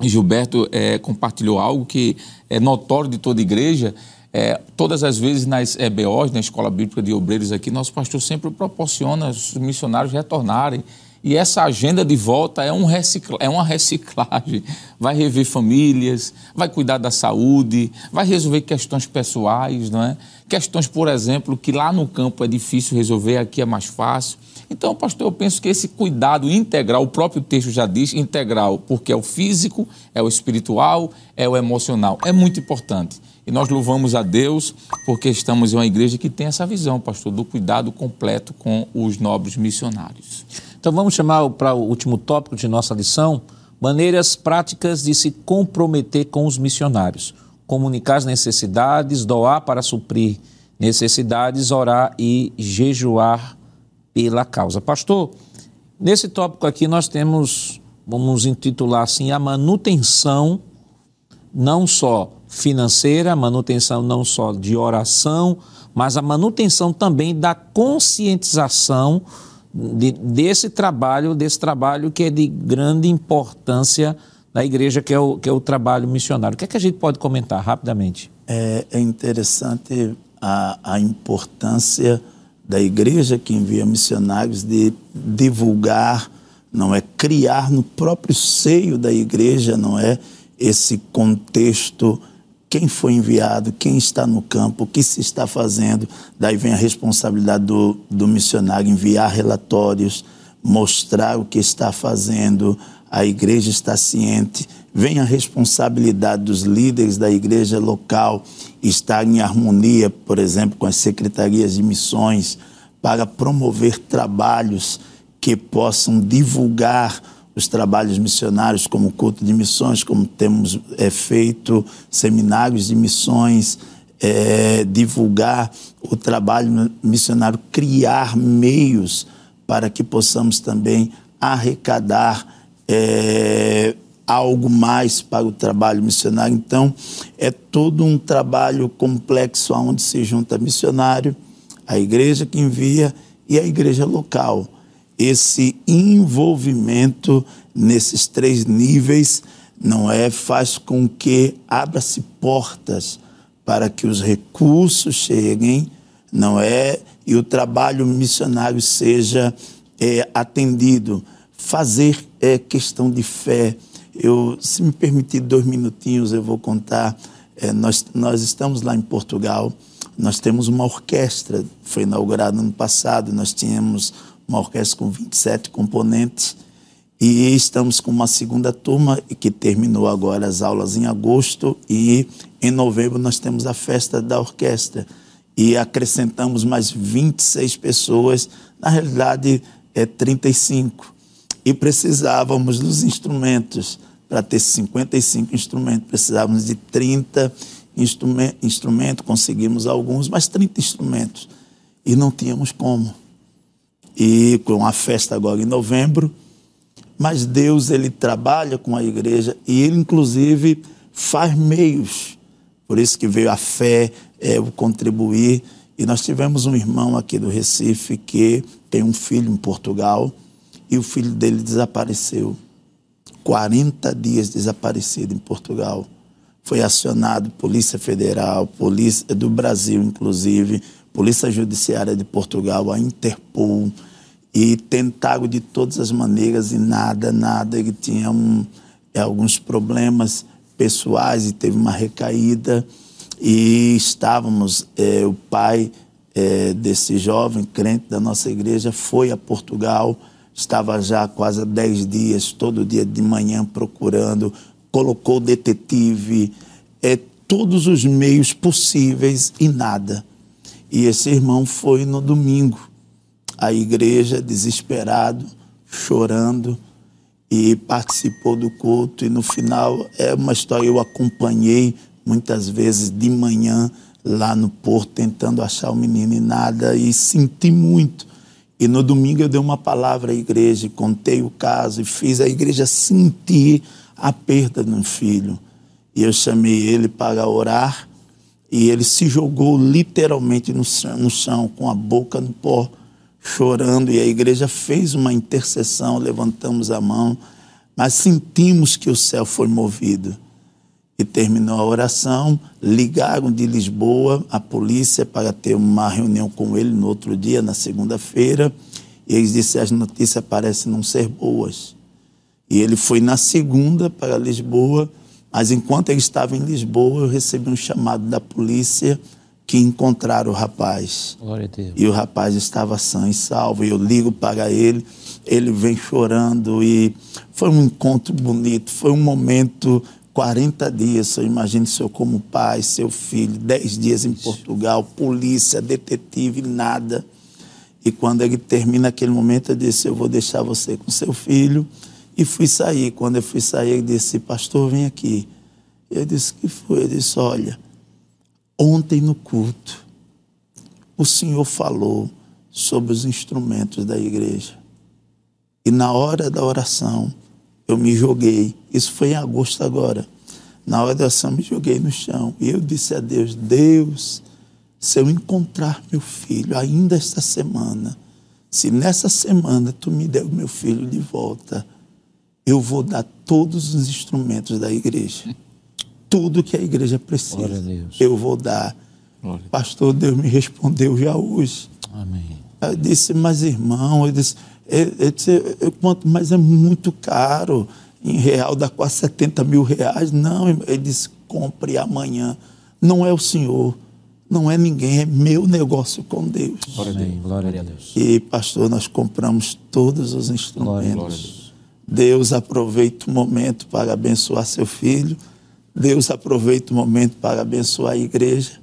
D: Gilberto é, compartilhou algo que é notório de toda igreja. É, todas as vezes nas EBOs, na Escola Bíblica de Obreiros aqui, nosso pastor sempre proporciona os missionários retornarem. E essa agenda de volta é, um recicla, é uma reciclagem. Vai rever famílias, vai cuidar da saúde, vai resolver questões pessoais, não é? Questões, por exemplo, que lá no campo é difícil resolver, aqui é mais fácil. Então, pastor, eu penso que esse cuidado integral, o próprio texto já diz integral, porque é o físico, é o espiritual, é o emocional. É muito importante. E nós louvamos a Deus porque estamos em uma igreja que tem essa visão, pastor, do cuidado completo com os nobres missionários.
A: Então vamos chamar para o último tópico de nossa lição: maneiras práticas de se comprometer com os missionários. Comunicar as necessidades, doar para suprir necessidades, orar e jejuar pela causa. Pastor, nesse tópico aqui nós temos, vamos intitular assim, a manutenção não só financeira, manutenção não só de oração, mas a manutenção também da conscientização de, desse trabalho, desse trabalho que é de grande importância na igreja, que é o, que é o trabalho missionário. O que é que a gente pode comentar rapidamente?
B: É, é interessante a, a importância da igreja que envia missionários de divulgar, não é criar no próprio seio da igreja, não é esse contexto quem foi enviado, quem está no campo, o que se está fazendo. Daí vem a responsabilidade do, do missionário enviar relatórios, mostrar o que está fazendo, a igreja está ciente. Vem a responsabilidade dos líderes da igreja local estar em harmonia, por exemplo, com as secretarias de missões, para promover trabalhos que possam divulgar os trabalhos missionários, como culto de missões, como temos é, feito seminários de missões, é, divulgar o trabalho missionário, criar meios para que possamos também arrecadar é, algo mais para o trabalho missionário. Então, é todo um trabalho complexo onde se junta missionário, a igreja que envia e a igreja local. Esse envolvimento nesses três níveis não é faz com que abra-se portas para que os recursos cheguem, não é e o trabalho missionário seja é, atendido. Fazer é questão de fé, eu, se me permitir dois minutinhos, eu vou contar. É, nós, nós estamos lá em Portugal, nós temos uma orquestra, foi inaugurada ano passado, nós tínhamos uma orquestra com 27 componentes. E estamos com uma segunda turma que terminou agora as aulas em agosto. E em novembro nós temos a festa da orquestra. E acrescentamos mais 26 pessoas, na realidade é 35 e precisávamos dos instrumentos. Para ter 55 instrumentos, precisávamos de 30 instrumentos, instrumento, conseguimos alguns, mas 30 instrumentos. E não tínhamos como. E com a festa agora em novembro, mas Deus ele trabalha com a igreja e ele inclusive faz meios. Por isso que veio a fé, é, o contribuir. E nós tivemos um irmão aqui do Recife que tem um filho em Portugal e o filho dele desapareceu. 40 dias desaparecido em Portugal. foi acionado Polícia Federal, Polícia do Brasil, inclusive, Polícia Judiciária de Portugal, a Interpol, e tentaram de todas as maneiras e nada, nada. Ele tinha um, alguns problemas pessoais e teve uma recaída. E estávamos, é, o pai é, desse jovem crente da nossa igreja foi a Portugal, estava já quase há 10 dias, todo dia de manhã procurando colocou detetive, é, todos os meios possíveis e nada. E esse irmão foi no domingo à igreja, desesperado, chorando, e participou do culto. E no final, é uma história, eu acompanhei muitas vezes de manhã lá no porto, tentando achar o menino e nada, e senti muito. E no domingo eu dei uma palavra à igreja, contei o caso e fiz a igreja sentir a perda de um filho. E eu chamei ele para orar e ele se jogou literalmente no chão, no chão, com a boca no pó, chorando. E a igreja fez uma intercessão, levantamos a mão, mas sentimos que o céu foi movido. E terminou a oração, ligaram de Lisboa a polícia para ter uma reunião com ele no outro dia, na segunda-feira. E eles disseram: as notícias parecem não ser boas. E ele foi na segunda para Lisboa, mas enquanto ele estava em Lisboa, eu recebi um chamado da polícia que encontraram o rapaz. E o rapaz estava sã e salvo. E eu ligo para ele, ele vem chorando e foi um encontro bonito, foi um momento 40 dias, eu imagine seu como pai, seu filho, 10 dias em Portugal, polícia, detetive, nada. E quando ele termina aquele momento, eu disse: Eu vou deixar você com seu filho e fui sair. Quando eu fui sair, ele disse: Pastor, vem aqui. Eu disse: Que foi? Ele disse: Olha, ontem no culto, o Senhor falou sobre os instrumentos da igreja. E na hora da oração, eu me joguei. Isso foi em agosto agora. Na hora da oração, me joguei no chão. E eu disse a Deus: Deus, se eu encontrar meu filho ainda esta semana, se nessa semana tu me der o meu filho de volta, eu vou dar todos os instrumentos da igreja. Tudo que a igreja precisa. Eu vou dar. Glória. Pastor, Deus me respondeu já hoje.
A: Amém.
B: Eu disse, mas irmão, eu disse, eu, eu disse eu, quanto, mas é muito caro. Em real dá quase 70 mil reais. Não, ele disse, compre amanhã. Não é o senhor, não é ninguém, é meu negócio com Deus.
A: Glória a Deus. Glória a Deus.
B: E, pastor, nós compramos todos os instrumentos. Glória Deus aproveita o momento para abençoar seu filho. Deus aproveita o momento para abençoar a igreja.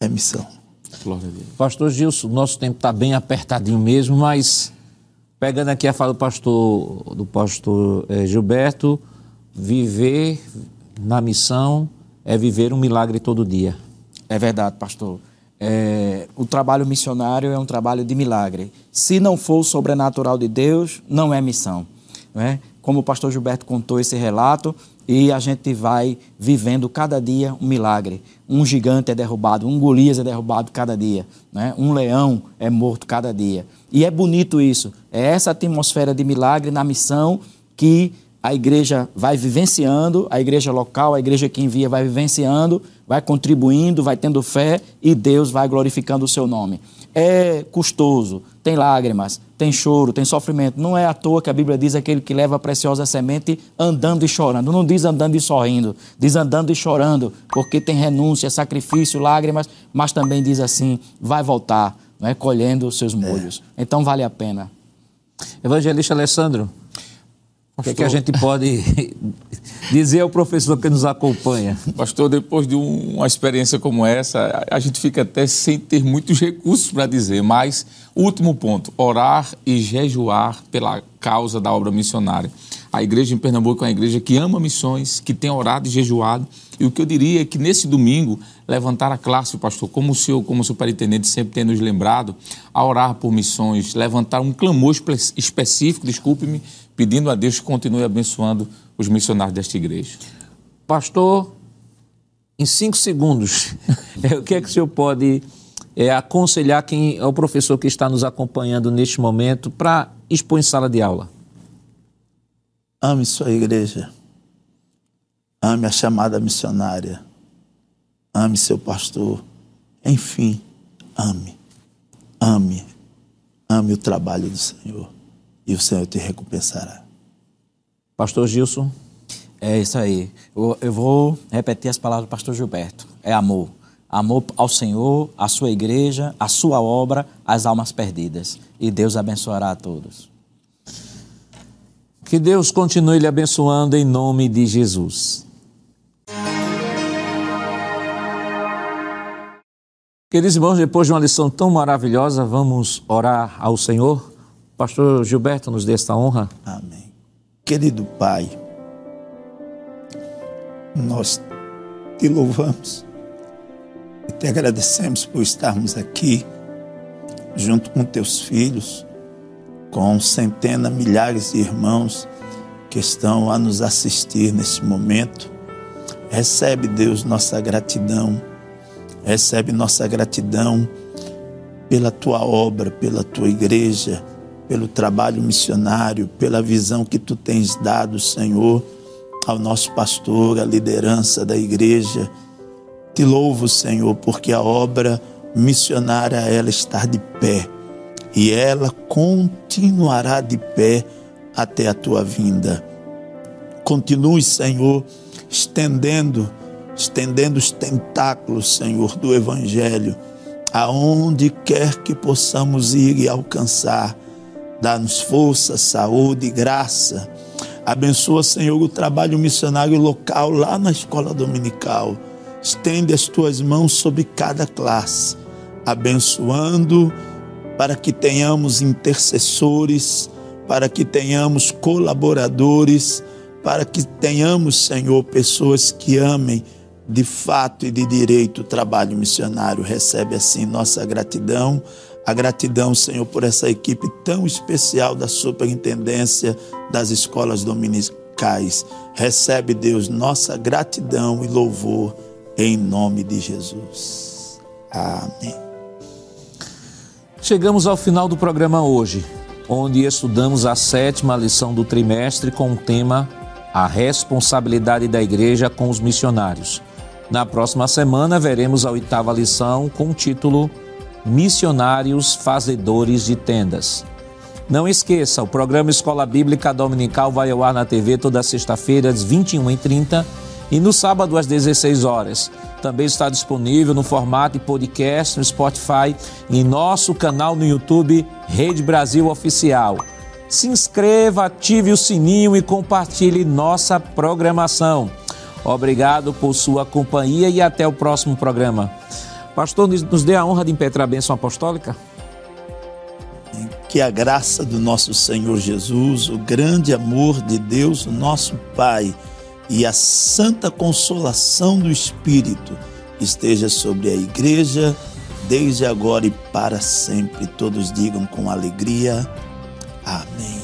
B: É missão.
A: Pastor Gilson, nosso tempo está bem apertadinho mesmo, mas pegando aqui a fala do pastor, do pastor eh, Gilberto, viver na missão é viver um milagre todo dia.
C: É verdade, pastor. É, o trabalho missionário é um trabalho de milagre. Se não for o sobrenatural de Deus, não é missão. Né? Como o pastor Gilberto contou esse relato, e a gente vai vivendo cada dia um milagre. Um gigante é derrubado, um Golias é derrubado cada dia, né? um leão é morto cada dia. E é bonito isso. É essa atmosfera de milagre na missão que a igreja vai vivenciando, a igreja local, a igreja que envia vai vivenciando, vai contribuindo, vai tendo fé e Deus vai glorificando o seu nome. É custoso, tem lágrimas, tem choro, tem sofrimento. Não é à toa que a Bíblia diz aquele que leva a preciosa semente andando e chorando. Não diz andando e sorrindo, diz andando e chorando, porque tem renúncia, sacrifício, lágrimas, mas também diz assim: vai voltar, não é? colhendo os seus molhos. É. Então vale a pena.
A: Evangelista Alessandro, o que, é que a gente pode dizer ao professor que nos acompanha?
D: Pastor, depois de uma experiência como essa, a gente fica até sem ter muitos recursos para dizer, mas último ponto: orar e jejuar pela causa da obra missionária. A igreja em Pernambuco é uma igreja que ama missões, que tem orado e jejuado. E o que eu diria é que nesse domingo, levantar a classe, pastor, como o senhor, como superintendente, sempre tem nos lembrado, a orar por missões, levantar um clamor específico, desculpe-me, pedindo a Deus que continue abençoando os missionários desta igreja.
A: Pastor, em cinco segundos, é, o que é que o senhor pode é, aconselhar quem é o professor que está nos acompanhando neste momento para expor em sala de aula?
B: Ame sua igreja. ame a chamada missionária, ame seu pastor, enfim, ame, ame, ame o trabalho do Senhor e o Senhor te recompensará.
A: Pastor Gilson.
C: É isso aí. Eu, eu vou repetir as palavras do pastor Gilberto. É amor. Amor ao Senhor, à sua igreja, à sua obra, às almas perdidas. E Deus abençoará a todos.
A: Que Deus continue lhe abençoando em nome de Jesus. Queridos irmãos, depois de uma lição tão maravilhosa, vamos orar ao Senhor. Pastor Gilberto, nos dê esta honra.
B: Amém. Querido Pai, nós te louvamos e te agradecemos por estarmos aqui junto com teus filhos, com centenas, milhares de irmãos que estão a nos assistir neste momento. Recebe, Deus, nossa gratidão Recebe nossa gratidão pela tua obra, pela tua igreja, pelo trabalho missionário, pela visão que tu tens dado, Senhor, ao nosso pastor, à liderança da igreja. Te louvo, Senhor, porque a obra missionária ela está de pé e ela continuará de pé até a tua vinda. Continue, Senhor, estendendo estendendo os tentáculos, Senhor, do Evangelho, aonde quer que possamos ir e alcançar. Dá-nos força, saúde graça. Abençoa, Senhor, o trabalho missionário local lá na escola dominical. Estende as tuas mãos sobre cada classe, abençoando para que tenhamos intercessores, para que tenhamos colaboradores, para que tenhamos, Senhor, pessoas que amem de fato e de direito o trabalho missionário. Recebe assim nossa gratidão, a gratidão, Senhor, por essa equipe tão especial da Superintendência das Escolas Dominicais. Recebe, Deus, nossa gratidão e louvor em nome de Jesus. Amém.
A: Chegamos ao final do programa hoje, onde estudamos a sétima lição do trimestre com o tema A responsabilidade da igreja com os missionários. Na próxima semana, veremos a oitava lição com o título Missionários Fazedores de Tendas. Não esqueça, o programa Escola Bíblica Dominical vai ao ar na TV toda sexta-feira, às 21h30 e no sábado, às 16 horas. Também está disponível no formato de podcast no Spotify e em nosso canal no YouTube Rede Brasil Oficial. Se inscreva, ative o sininho e compartilhe nossa programação. Obrigado por sua companhia e até o próximo programa. Pastor, nos dê a honra de impetrar a bênção apostólica.
B: Que a graça do nosso Senhor Jesus, o grande amor de Deus, nosso Pai, e a santa consolação do Espírito esteja sobre a igreja, desde agora e para sempre. Todos digam com alegria. Amém.